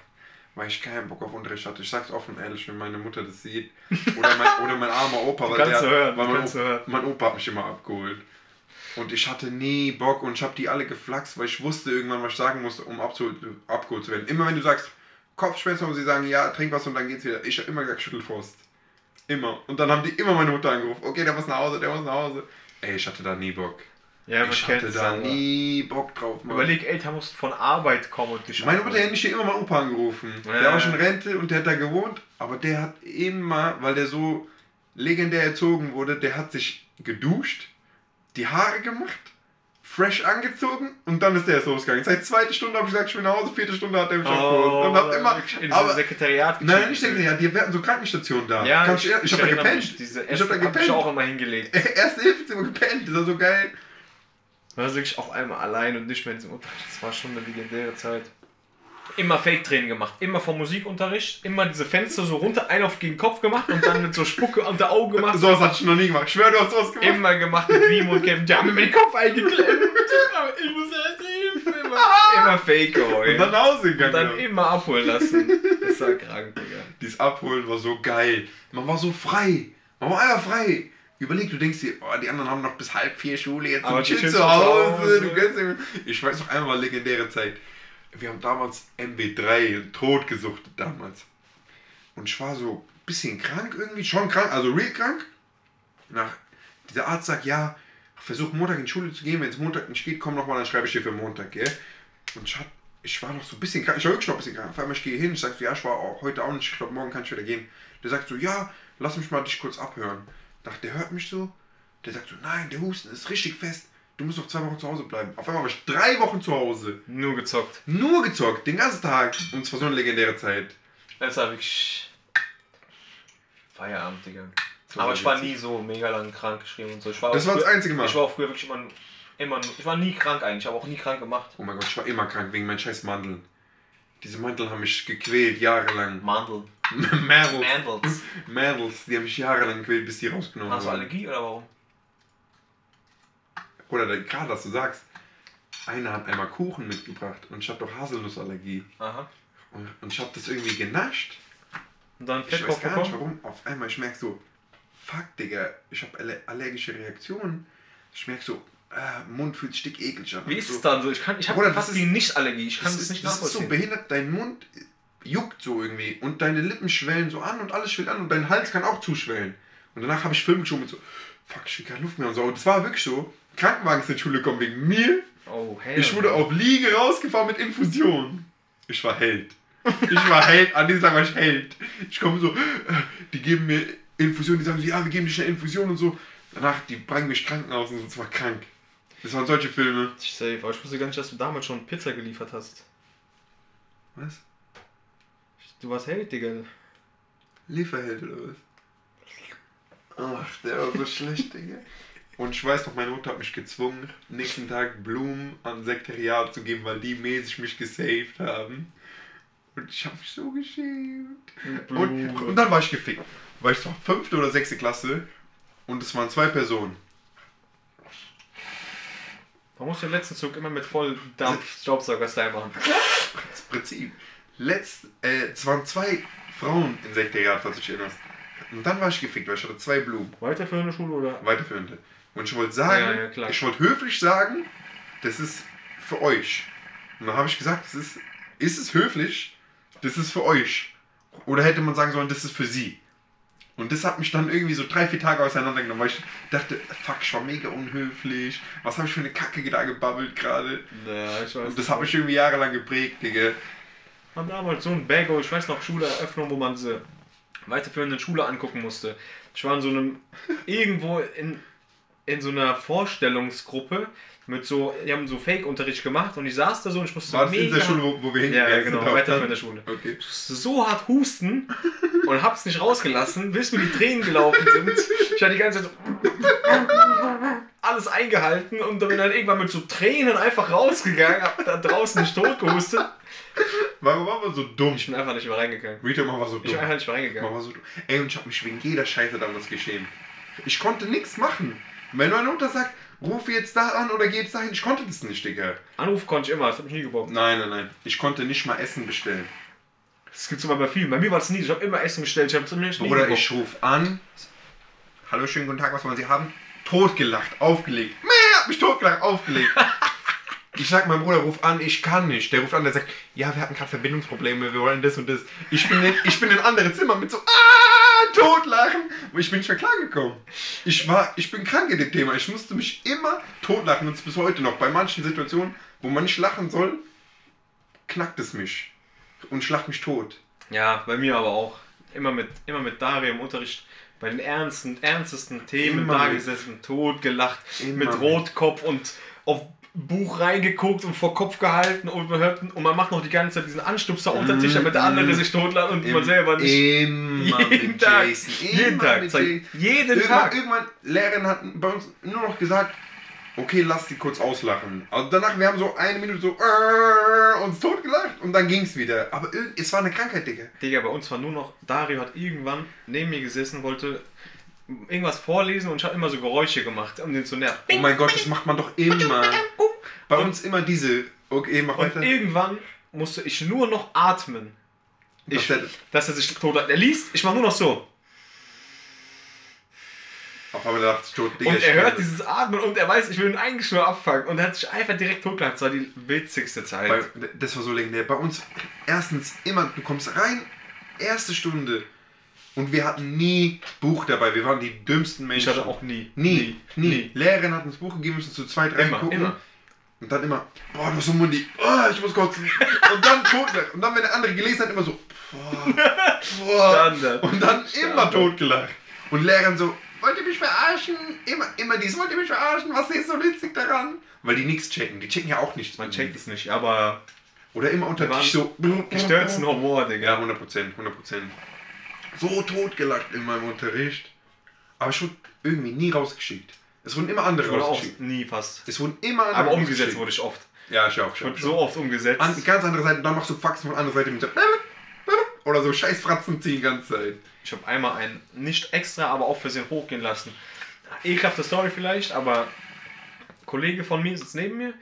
Weil ich keinen Bock auf Unterricht hatte. Ich sag's offen und ehrlich, wenn meine Mutter das sieht. Oder mein, oder mein armer Opa. weil kannst der, hören, weil mein, Opa, mein Opa hat mich immer abgeholt. Und ich hatte nie Bock und ich habe die alle geflaxt, weil ich wusste irgendwann, was ich sagen musste, um abzuholt, abgeholt zu werden. Immer wenn du sagst, Kopfschmerzen und sie sagen, ja, trink was und dann geht's wieder. Ich habe immer gesagt, Schüttelfrost. Immer. Und dann haben die immer meine Mutter angerufen. Okay, der muss nach Hause, der muss nach Hause. Ey, ich hatte da nie Bock. Ja, ich hatte da aber. nie Bock drauf, Mann. Überleg, Eltern mussten von Arbeit kommen und dich Meine. Mutter hat nicht immer meinen Opa angerufen. Ja. Der war schon Rente und der hat da gewohnt, aber der hat immer, weil der so legendär erzogen wurde, der hat sich geduscht, die Haare gemacht, fresh angezogen und dann ist der erst losgegangen. Seit zweite Stunde habe ich gesagt, ich will nach Hause, vierte Stunde hat er mich abgeholt. Oh, Und hab immer, in aber, Sekretariat nein, nicht Sekretariat, die hatten so Krankenstationen da. Ja, Kannst ich, du- ich, habe da gepennt. Diese ich habe da hab ich gepennt. auch immer hingelegt. Erste Hilfezimmer gepennt, das war so geil. War wirklich auf einmal allein und nicht mehr in diesem Unterricht. Das war schon eine legendäre Zeit. Immer Fake-Training gemacht, immer vom Musikunterricht, immer diese Fenster so runter, einen auf gegen den Kopf gemacht und dann mit so Spucke unter Augen gemacht. Sowas hatte ich noch nie gemacht. Ich schwöre, du hast sowas gemacht. Immer gemacht mit Remo und Kevin. Die haben mir den Kopf eingeklemmt. Ich muss erst Hilfe. Immer, immer Fake und dann nach Hause Und gegangen. dann immer abholen lassen. Das war krank, Digga. die dieses Abholen war so geil. Man war so frei. Man war einfach frei. Überleg, du denkst dir, oh, die anderen haben noch bis halb vier Schule, jetzt Aber sind die wir chillen zu zu Hause. Hause. Du kannst ich weiß noch einmal legendäre Zeit. Wir haben damals MB3 tot gesuchtet damals. Und ich war so ein bisschen krank irgendwie, schon krank, also real krank. Nach, dieser Arzt sagt, ja, versuch Montag in die Schule zu gehen, wenn es Montag nicht geht, komm nochmal, dann schreibe ich dir für Montag, gell? Und ich, hat, ich war noch so ein bisschen krank, ich war wirklich noch ein bisschen krank. Auf einmal ich gehe hin, ich sag so, ja, ich war auch heute auch nicht, ich glaube, morgen kann ich wieder gehen. Der sagt so, ja, lass mich mal dich kurz abhören. Dachte, der hört mich so. Der sagt so, nein, der Husten ist richtig fest. Du musst noch zwei Wochen zu Hause bleiben. Auf einmal war ich drei Wochen zu Hause. Nur gezockt. Nur gezockt, den ganzen Tag. Und es war so eine legendäre Zeit. Das war wirklich. Feierabend, Digga. Aber ich war nie so mega lang krank geschrieben und so. Ich war Das war das einzige Mal. Ich war auch früher wirklich immer, immer nur- Ich war nie krank eigentlich, aber auch nie krank gemacht. Oh mein Gott, ich war immer krank wegen meinen scheiß Mandeln. Diese Mandeln haben mich gequält, jahrelang. Mandel. Mandels. Mandels. Mandels, die haben mich jahrelang gequält, bis die rausgenommen Hast du wurden. Allergie oder warum? Oder gerade, was du sagst. Einer hat einmal Kuchen mitgebracht und ich hatte doch Haselnussallergie. Aha. Und, und ich habe das irgendwie genascht. Und dann Ich weiß gar nicht warum. Auf einmal, ich merke so, fuck, Digga, ich habe alle allergische Reaktionen. Ich merke so, äh, Mund fühlt sich dick eklig an. Wie ist so. es dann so? Ich, kann- ich habe das fast ist- die Nicht-Allergie. Ich kann das das, nicht das ist so nachvollziehen. behindert, dein Mund juckt so irgendwie und deine Lippen schwellen so an und alles schwillt an und dein Hals kann auch zuschwellen. Und danach habe ich Film geschoben mit so, fuck, ich krieg keine Luft mehr und so. Und das war wirklich so. Krankenwagen die Schule gekommen wegen mir. oh, hell. Ich wurde auf Liege rausgefahren mit Infusion. Ich war Held. Ich war Held, an diesem Tag war ich Held. Ich komme so, äh, die geben mir Infusion, die sagen so, ja, wir geben dir schnell Infusion und so. Danach, die bringen mich Krankenhaus und so, das war krank. Das waren solche Filme. Ich safe. Aber ich wusste gar nicht, dass du damals schon Pizza geliefert hast. Was? Du warst Held, Digga. Lieferheld oder was? Ach, der war so schlecht, Digga. Und ich weiß noch, meine Mutter hat mich gezwungen, nächsten Tag Blumen an Sekretariat zu geben, weil die mäßig mich gesaved haben. Und ich habe mich so geschämt. Und, und dann war ich gefickt. Weil ich war fünfte oder sechste Klasse und es waren zwei Personen. Man muss den letzten Zug immer mit Volldampf Staubsauger-Style machen. Das Prinzip. Letzt, äh, es waren zwei Frauen im Sekretariat, falls du dich erinnerst. Und dann war ich gefickt, weil ich hatte zwei Blumen. Weiterführende Schule oder? weiterführende. Und ich wollte sagen, Ja, ja, ich wollte höflich sagen, das ist für euch. Und dann habe ich gesagt, das ist, ist es höflich, das ist für euch. Oder hätte man sagen sollen, das ist für sie. Und das hat mich dann irgendwie so drei, vier Tage auseinandergenommen, weil ich dachte, fuck, ich war mega unhöflich. Was habe ich für eine Kacke da gebabbelt gerade? Ja, ich weiß. Und das hat mich irgendwie jahrelang geprägt, Digga. haben damals so ein Bago, ich weiß noch, Schuleröffnung, wo man diese weiterführende Schule angucken musste. Ich war in so einem, irgendwo in, in so einer Vorstellungsgruppe mit so, die haben so Fake-Unterricht gemacht und ich saß da so und ich musste War mega... in der Schule, wo, wo wir ja, hingegangen ja, genau, sind? weiterführende Schule. Okay. Ich so hart husten und hab's nicht rausgelassen, bis mir die Tränen gelaufen sind. Ich hatte die ganze Zeit so alles eingehalten und dann bin dann irgendwann mit so Tränen einfach rausgegangen, hab da draußen nicht tot gehustet. Warum war man so dumm? Ich bin einfach nicht mehr reingegangen. Rita, man war so Ich dumm. bin einfach nicht mehr Man reingegangen. war so, ey, und ich habe mich wegen jeder Scheiße damals geschämt. Ich konnte nichts machen. Wenn meine Mutter sagt, ruf jetzt da an oder geh jetzt dahin, ich konnte das nicht, Digga. Anruf konnte ich immer, das hat mich nie gebockt. Nein, nein, nein. Ich konnte nicht mal Essen bestellen. Das gibt's immer bei vielen. Bei mir war es nie. Ich habe immer Essen bestellt. Ich habe zumindest Bruder, gebockt. ich ruf an. Hallo, schönen guten Tag, was wollen Sie haben? Totgelacht, aufgelegt. Mäh, hat mich totgelacht, aufgelegt. Ich sag meinem Bruder, ruf an, ich kann nicht. Der ruft an, der sagt, ja, wir hatten gerade Verbindungsprobleme, wir wollen das und das. Ich bin in, ich bin in ein anderes Zimmer mit so, ah, totlachen. Und ich bin nicht mehr klargekommen. Ich war, ich bin krank in dem Thema. Ich musste mich immer totlachen und es bis heute noch. Bei manchen Situationen, wo man nicht lachen soll, knackt es mich. Und schlacht mich tot. Ja, bei mir aber auch. Immer mit, immer mit Dario im Unterricht. Bei den ernsten, ernstesten Themen Immer da mit. gesessen, tot gelacht, mit. Rotkopf und auf Buch reingeguckt und vor Kopf gehalten und man hört und man macht noch die ganze Zeit diesen Anstupser unter Tisch, damit der andere sich totlacht und man selber nicht. Immer Jeden Tag. Jason. Jeden Tag. Jason. Jeden Irgendwann, Tag. irgendwann, Lehrerin hat bei uns nur noch gesagt, okay, lass die kurz auslachen. Also danach, wir haben so eine Minute so äh, uns totgelacht und dann ging es wieder. Aber es war eine Krankheit, Digga. Digga, bei uns war nur noch, Dario hat irgendwann neben mir gesessen, wollte irgendwas vorlesen und ich habe immer so Geräusche gemacht, um den zu nerven. Oh mein Gott, das macht man doch immer. Bei uns immer diese, okay, mach Und weiter. irgendwann musste ich nur noch atmen. dass Ich, er dass er sich tot hat. Er liest, ich mach nur noch so. auf einmal dachte, ich tot, Digga, Und er hört dieses Atmen und er weiß, ich will ihn eigentlich nur abfangen. Und er hat sich einfach direkt totgelacht. Das war die witzigste Zeit. Bei, das war so legendär. Bei uns, erstens, immer, du kommst rein, erste Stunde. Und wir hatten nie Buch dabei. Wir waren die dümmsten ich Menschen. hatte auch nie. Nie, nie. Lehrerin hat uns Buch gegeben, müssen zu zwei, drei Immer, gucken. immer. Und dann immer, boah, du hast so Mundi, oh, ich muss kotzen. Und dann totgelacht. Und dann, wenn der andere gelesen hat, immer so, boah, boah. Standard. Und dann immer Standard. totgelacht. Und Lehrerin so, wollt ihr mich verarschen? Immer, immer dies, wollt ihr mich verarschen? Was ist so witzig daran? Weil die nichts checken. Die checken ja auch nichts. Man checkt es nicht, aber Oder immer unter Wir Tisch so. gestörten Humor, Digga. Ja, 100 Prozent, 100 Prozent. So totgelacht in meinem Unterricht. Aber ich wurde irgendwie nie rausgeschickt. Es wurden immer andere Ich wurde auch rausgeschickt. nie fast. Es wurden immer andere Aber umgesetzt wurde ich oft. Ja, ich auch. Ich wurde auch. so oft umgesetzt. An, ganz andere Seite, dann machst du Faxen von anderer Seite mit. Oder so scheiß Fratzen ziehen die ganze Zeit. Ich habe einmal einen nicht extra, aber auch für sie hochgehen lassen. Ekelhafte Story vielleicht, aber ein Kollege von mir sitzt neben mir.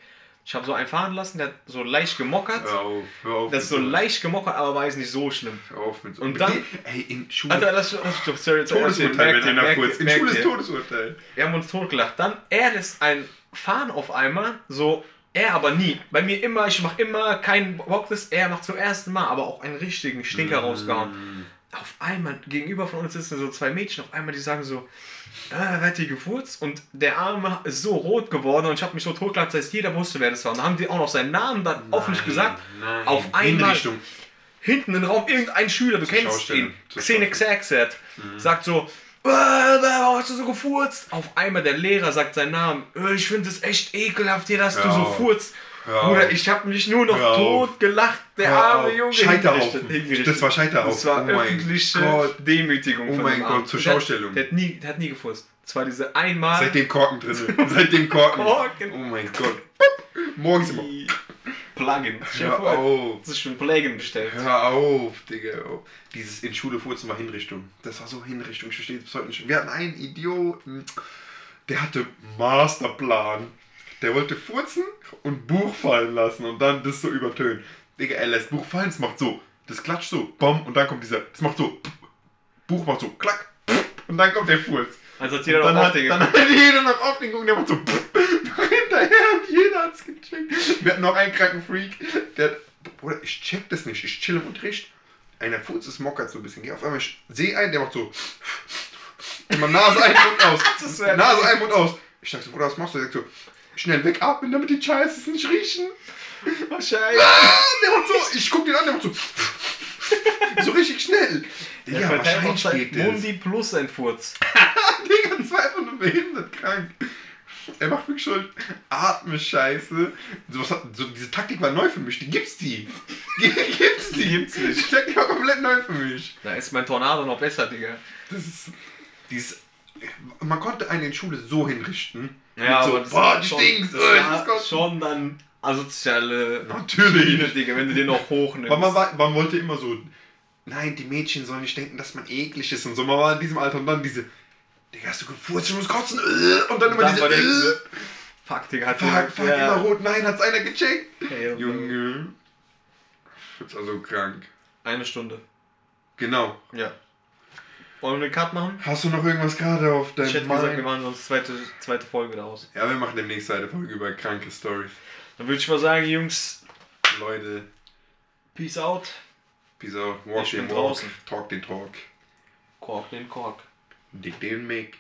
Ich habe so einen fahren lassen, der hat so leicht gemockert. Hör auf, hör auf. Das ist so sowas. leicht gemockert, aber war jetzt nicht so schlimm. Hör auf mit so. Und dann- Ey, in Schule. Alter, das ist doch sorry, Todesurteil, wenn merkt kurz. ihr, In Schule ist ihr. Todesurteil. Wir haben uns totgelacht. Dann, er lässt ein Fahren auf einmal, so, er aber nie. Bei mir immer, ich mache immer keinen Bock das, er macht zum ersten Mal, aber auch einen richtigen Stinker rausgehauen. Auf einmal, gegenüber von uns sitzen so zwei Mädchen, auf einmal, die sagen so, wer hat die gefurzt? Und der Arme ist so rot geworden und ich habe mich so totgelacht, das heißt, jeder wusste, wer das war. Und dann haben die auch noch seinen Namen dann öffentlich gesagt. Nein. Auf einmal hinten im Raum irgendein Schüler, du Zur kennst ihn, Xene. Xerxet, sagt so, "Äh, warum hast du so gefurzt? Auf einmal der Lehrer sagt seinen Namen, "Äh, ich finde es echt ekelhaft hier, dass du Hör so furzt. Bruder, ich habe mich nur noch auf. tot gelacht, der Hör arme. Junge. Scheiterhaufen. hingerichtet. Das war Scheiterhaufen. Das war Oh öffentliche Gott. Demütigung Oh mein dem Gott, zur Und der- Schaustellung. Der hat nie, der hat nie gefurzt. Es war diese einmal... Seitdem Korken drin. Seitdem Korken. Korken. Oh mein Gott. Morgens immer. Plugin. Hör auf. Das ist schon Plugin bestellt. Hör auf, Digga. auf. Dieses in Schule furzen war Hinrichtung. Das war so Hinrichtung. Ich verstehe es bis heute nicht. Wir hatten einen Idioten, der hatte Masterplan. Der wollte furzen und Buch fallen lassen und dann das so übertönen. Digga, er lässt Buch fallen, es macht so. Das klatscht so, bom, und dann kommt dieser, es macht so, Buch macht so, klack, und dann kommt der Furz. Also hat Und jeder dann, noch hat, dann hat jeder noch aufgeguckt, der macht so hinterher und jeder hat's gecheckt. Wir hatten noch einen kranken Freak, der hat, Bruder, ich check das nicht, ich chill im Unterricht. Einer Furz ist mockert so ein bisschen. Geh auf einmal, ich sehe einen, der macht so. Immer Nase ein, Mund aus. Das Nase ein, Mund aus. Ich sag so, Bruder, was machst du? Er sagt so, schnell wegatmen, damit die Scheiße nicht riechen. Wahrscheinlich. Ah, der macht so, ich guck den an, der macht so. So richtig schnell. Der Digga, auch wahrscheinlich geht das. Mundi plus ein Furz. Digga, das war einfach nur behindert krank. Er macht wirklich schon Atme-Scheiße. So, was hat- so, diese Taktik war neu für mich. Die gibt's die. Die gibt's die. Die gibt's nicht. Die Taktik war komplett neu für mich. Da ist mein Tornado noch besser, Digga. Das ist. Dieses, man konnte einen in Schule so hinrichten. Ja, so, das boah, die schon, das war muss kotzen. schon dann asoziale Natürlich. Schiene, Digga, wenn du den noch hochnimmst. Man, war, man wollte immer so, nein, die Mädchen sollen nicht denken, dass man eklig ist und so. Man war in diesem Alter und dann diese, Digga, hast du gefurzt, ich muss kotzen. äh, Und dann immer dann diese, äh, diese, Fuck, Digga, hat fuck, fuck, ja. immer rot. Nein, hat's einer gecheckt. Hey, Junge. Ich also krank. Eine Stunde. Genau. Ja. Wollen wir einen Cut machen? Hast du noch irgendwas gerade auf Ich deinem hätte gesagt, wir Mind? machen sonst zweite, zweite Folge daraus. Ja, wir machen demnächst eine Folge über kranke Stories. Dann würde ich mal sagen, Jungs, Leute, peace out. peace out. Walk Ich den bin walk. draußen. Talk den talk. Kork den Kork. Dick den make.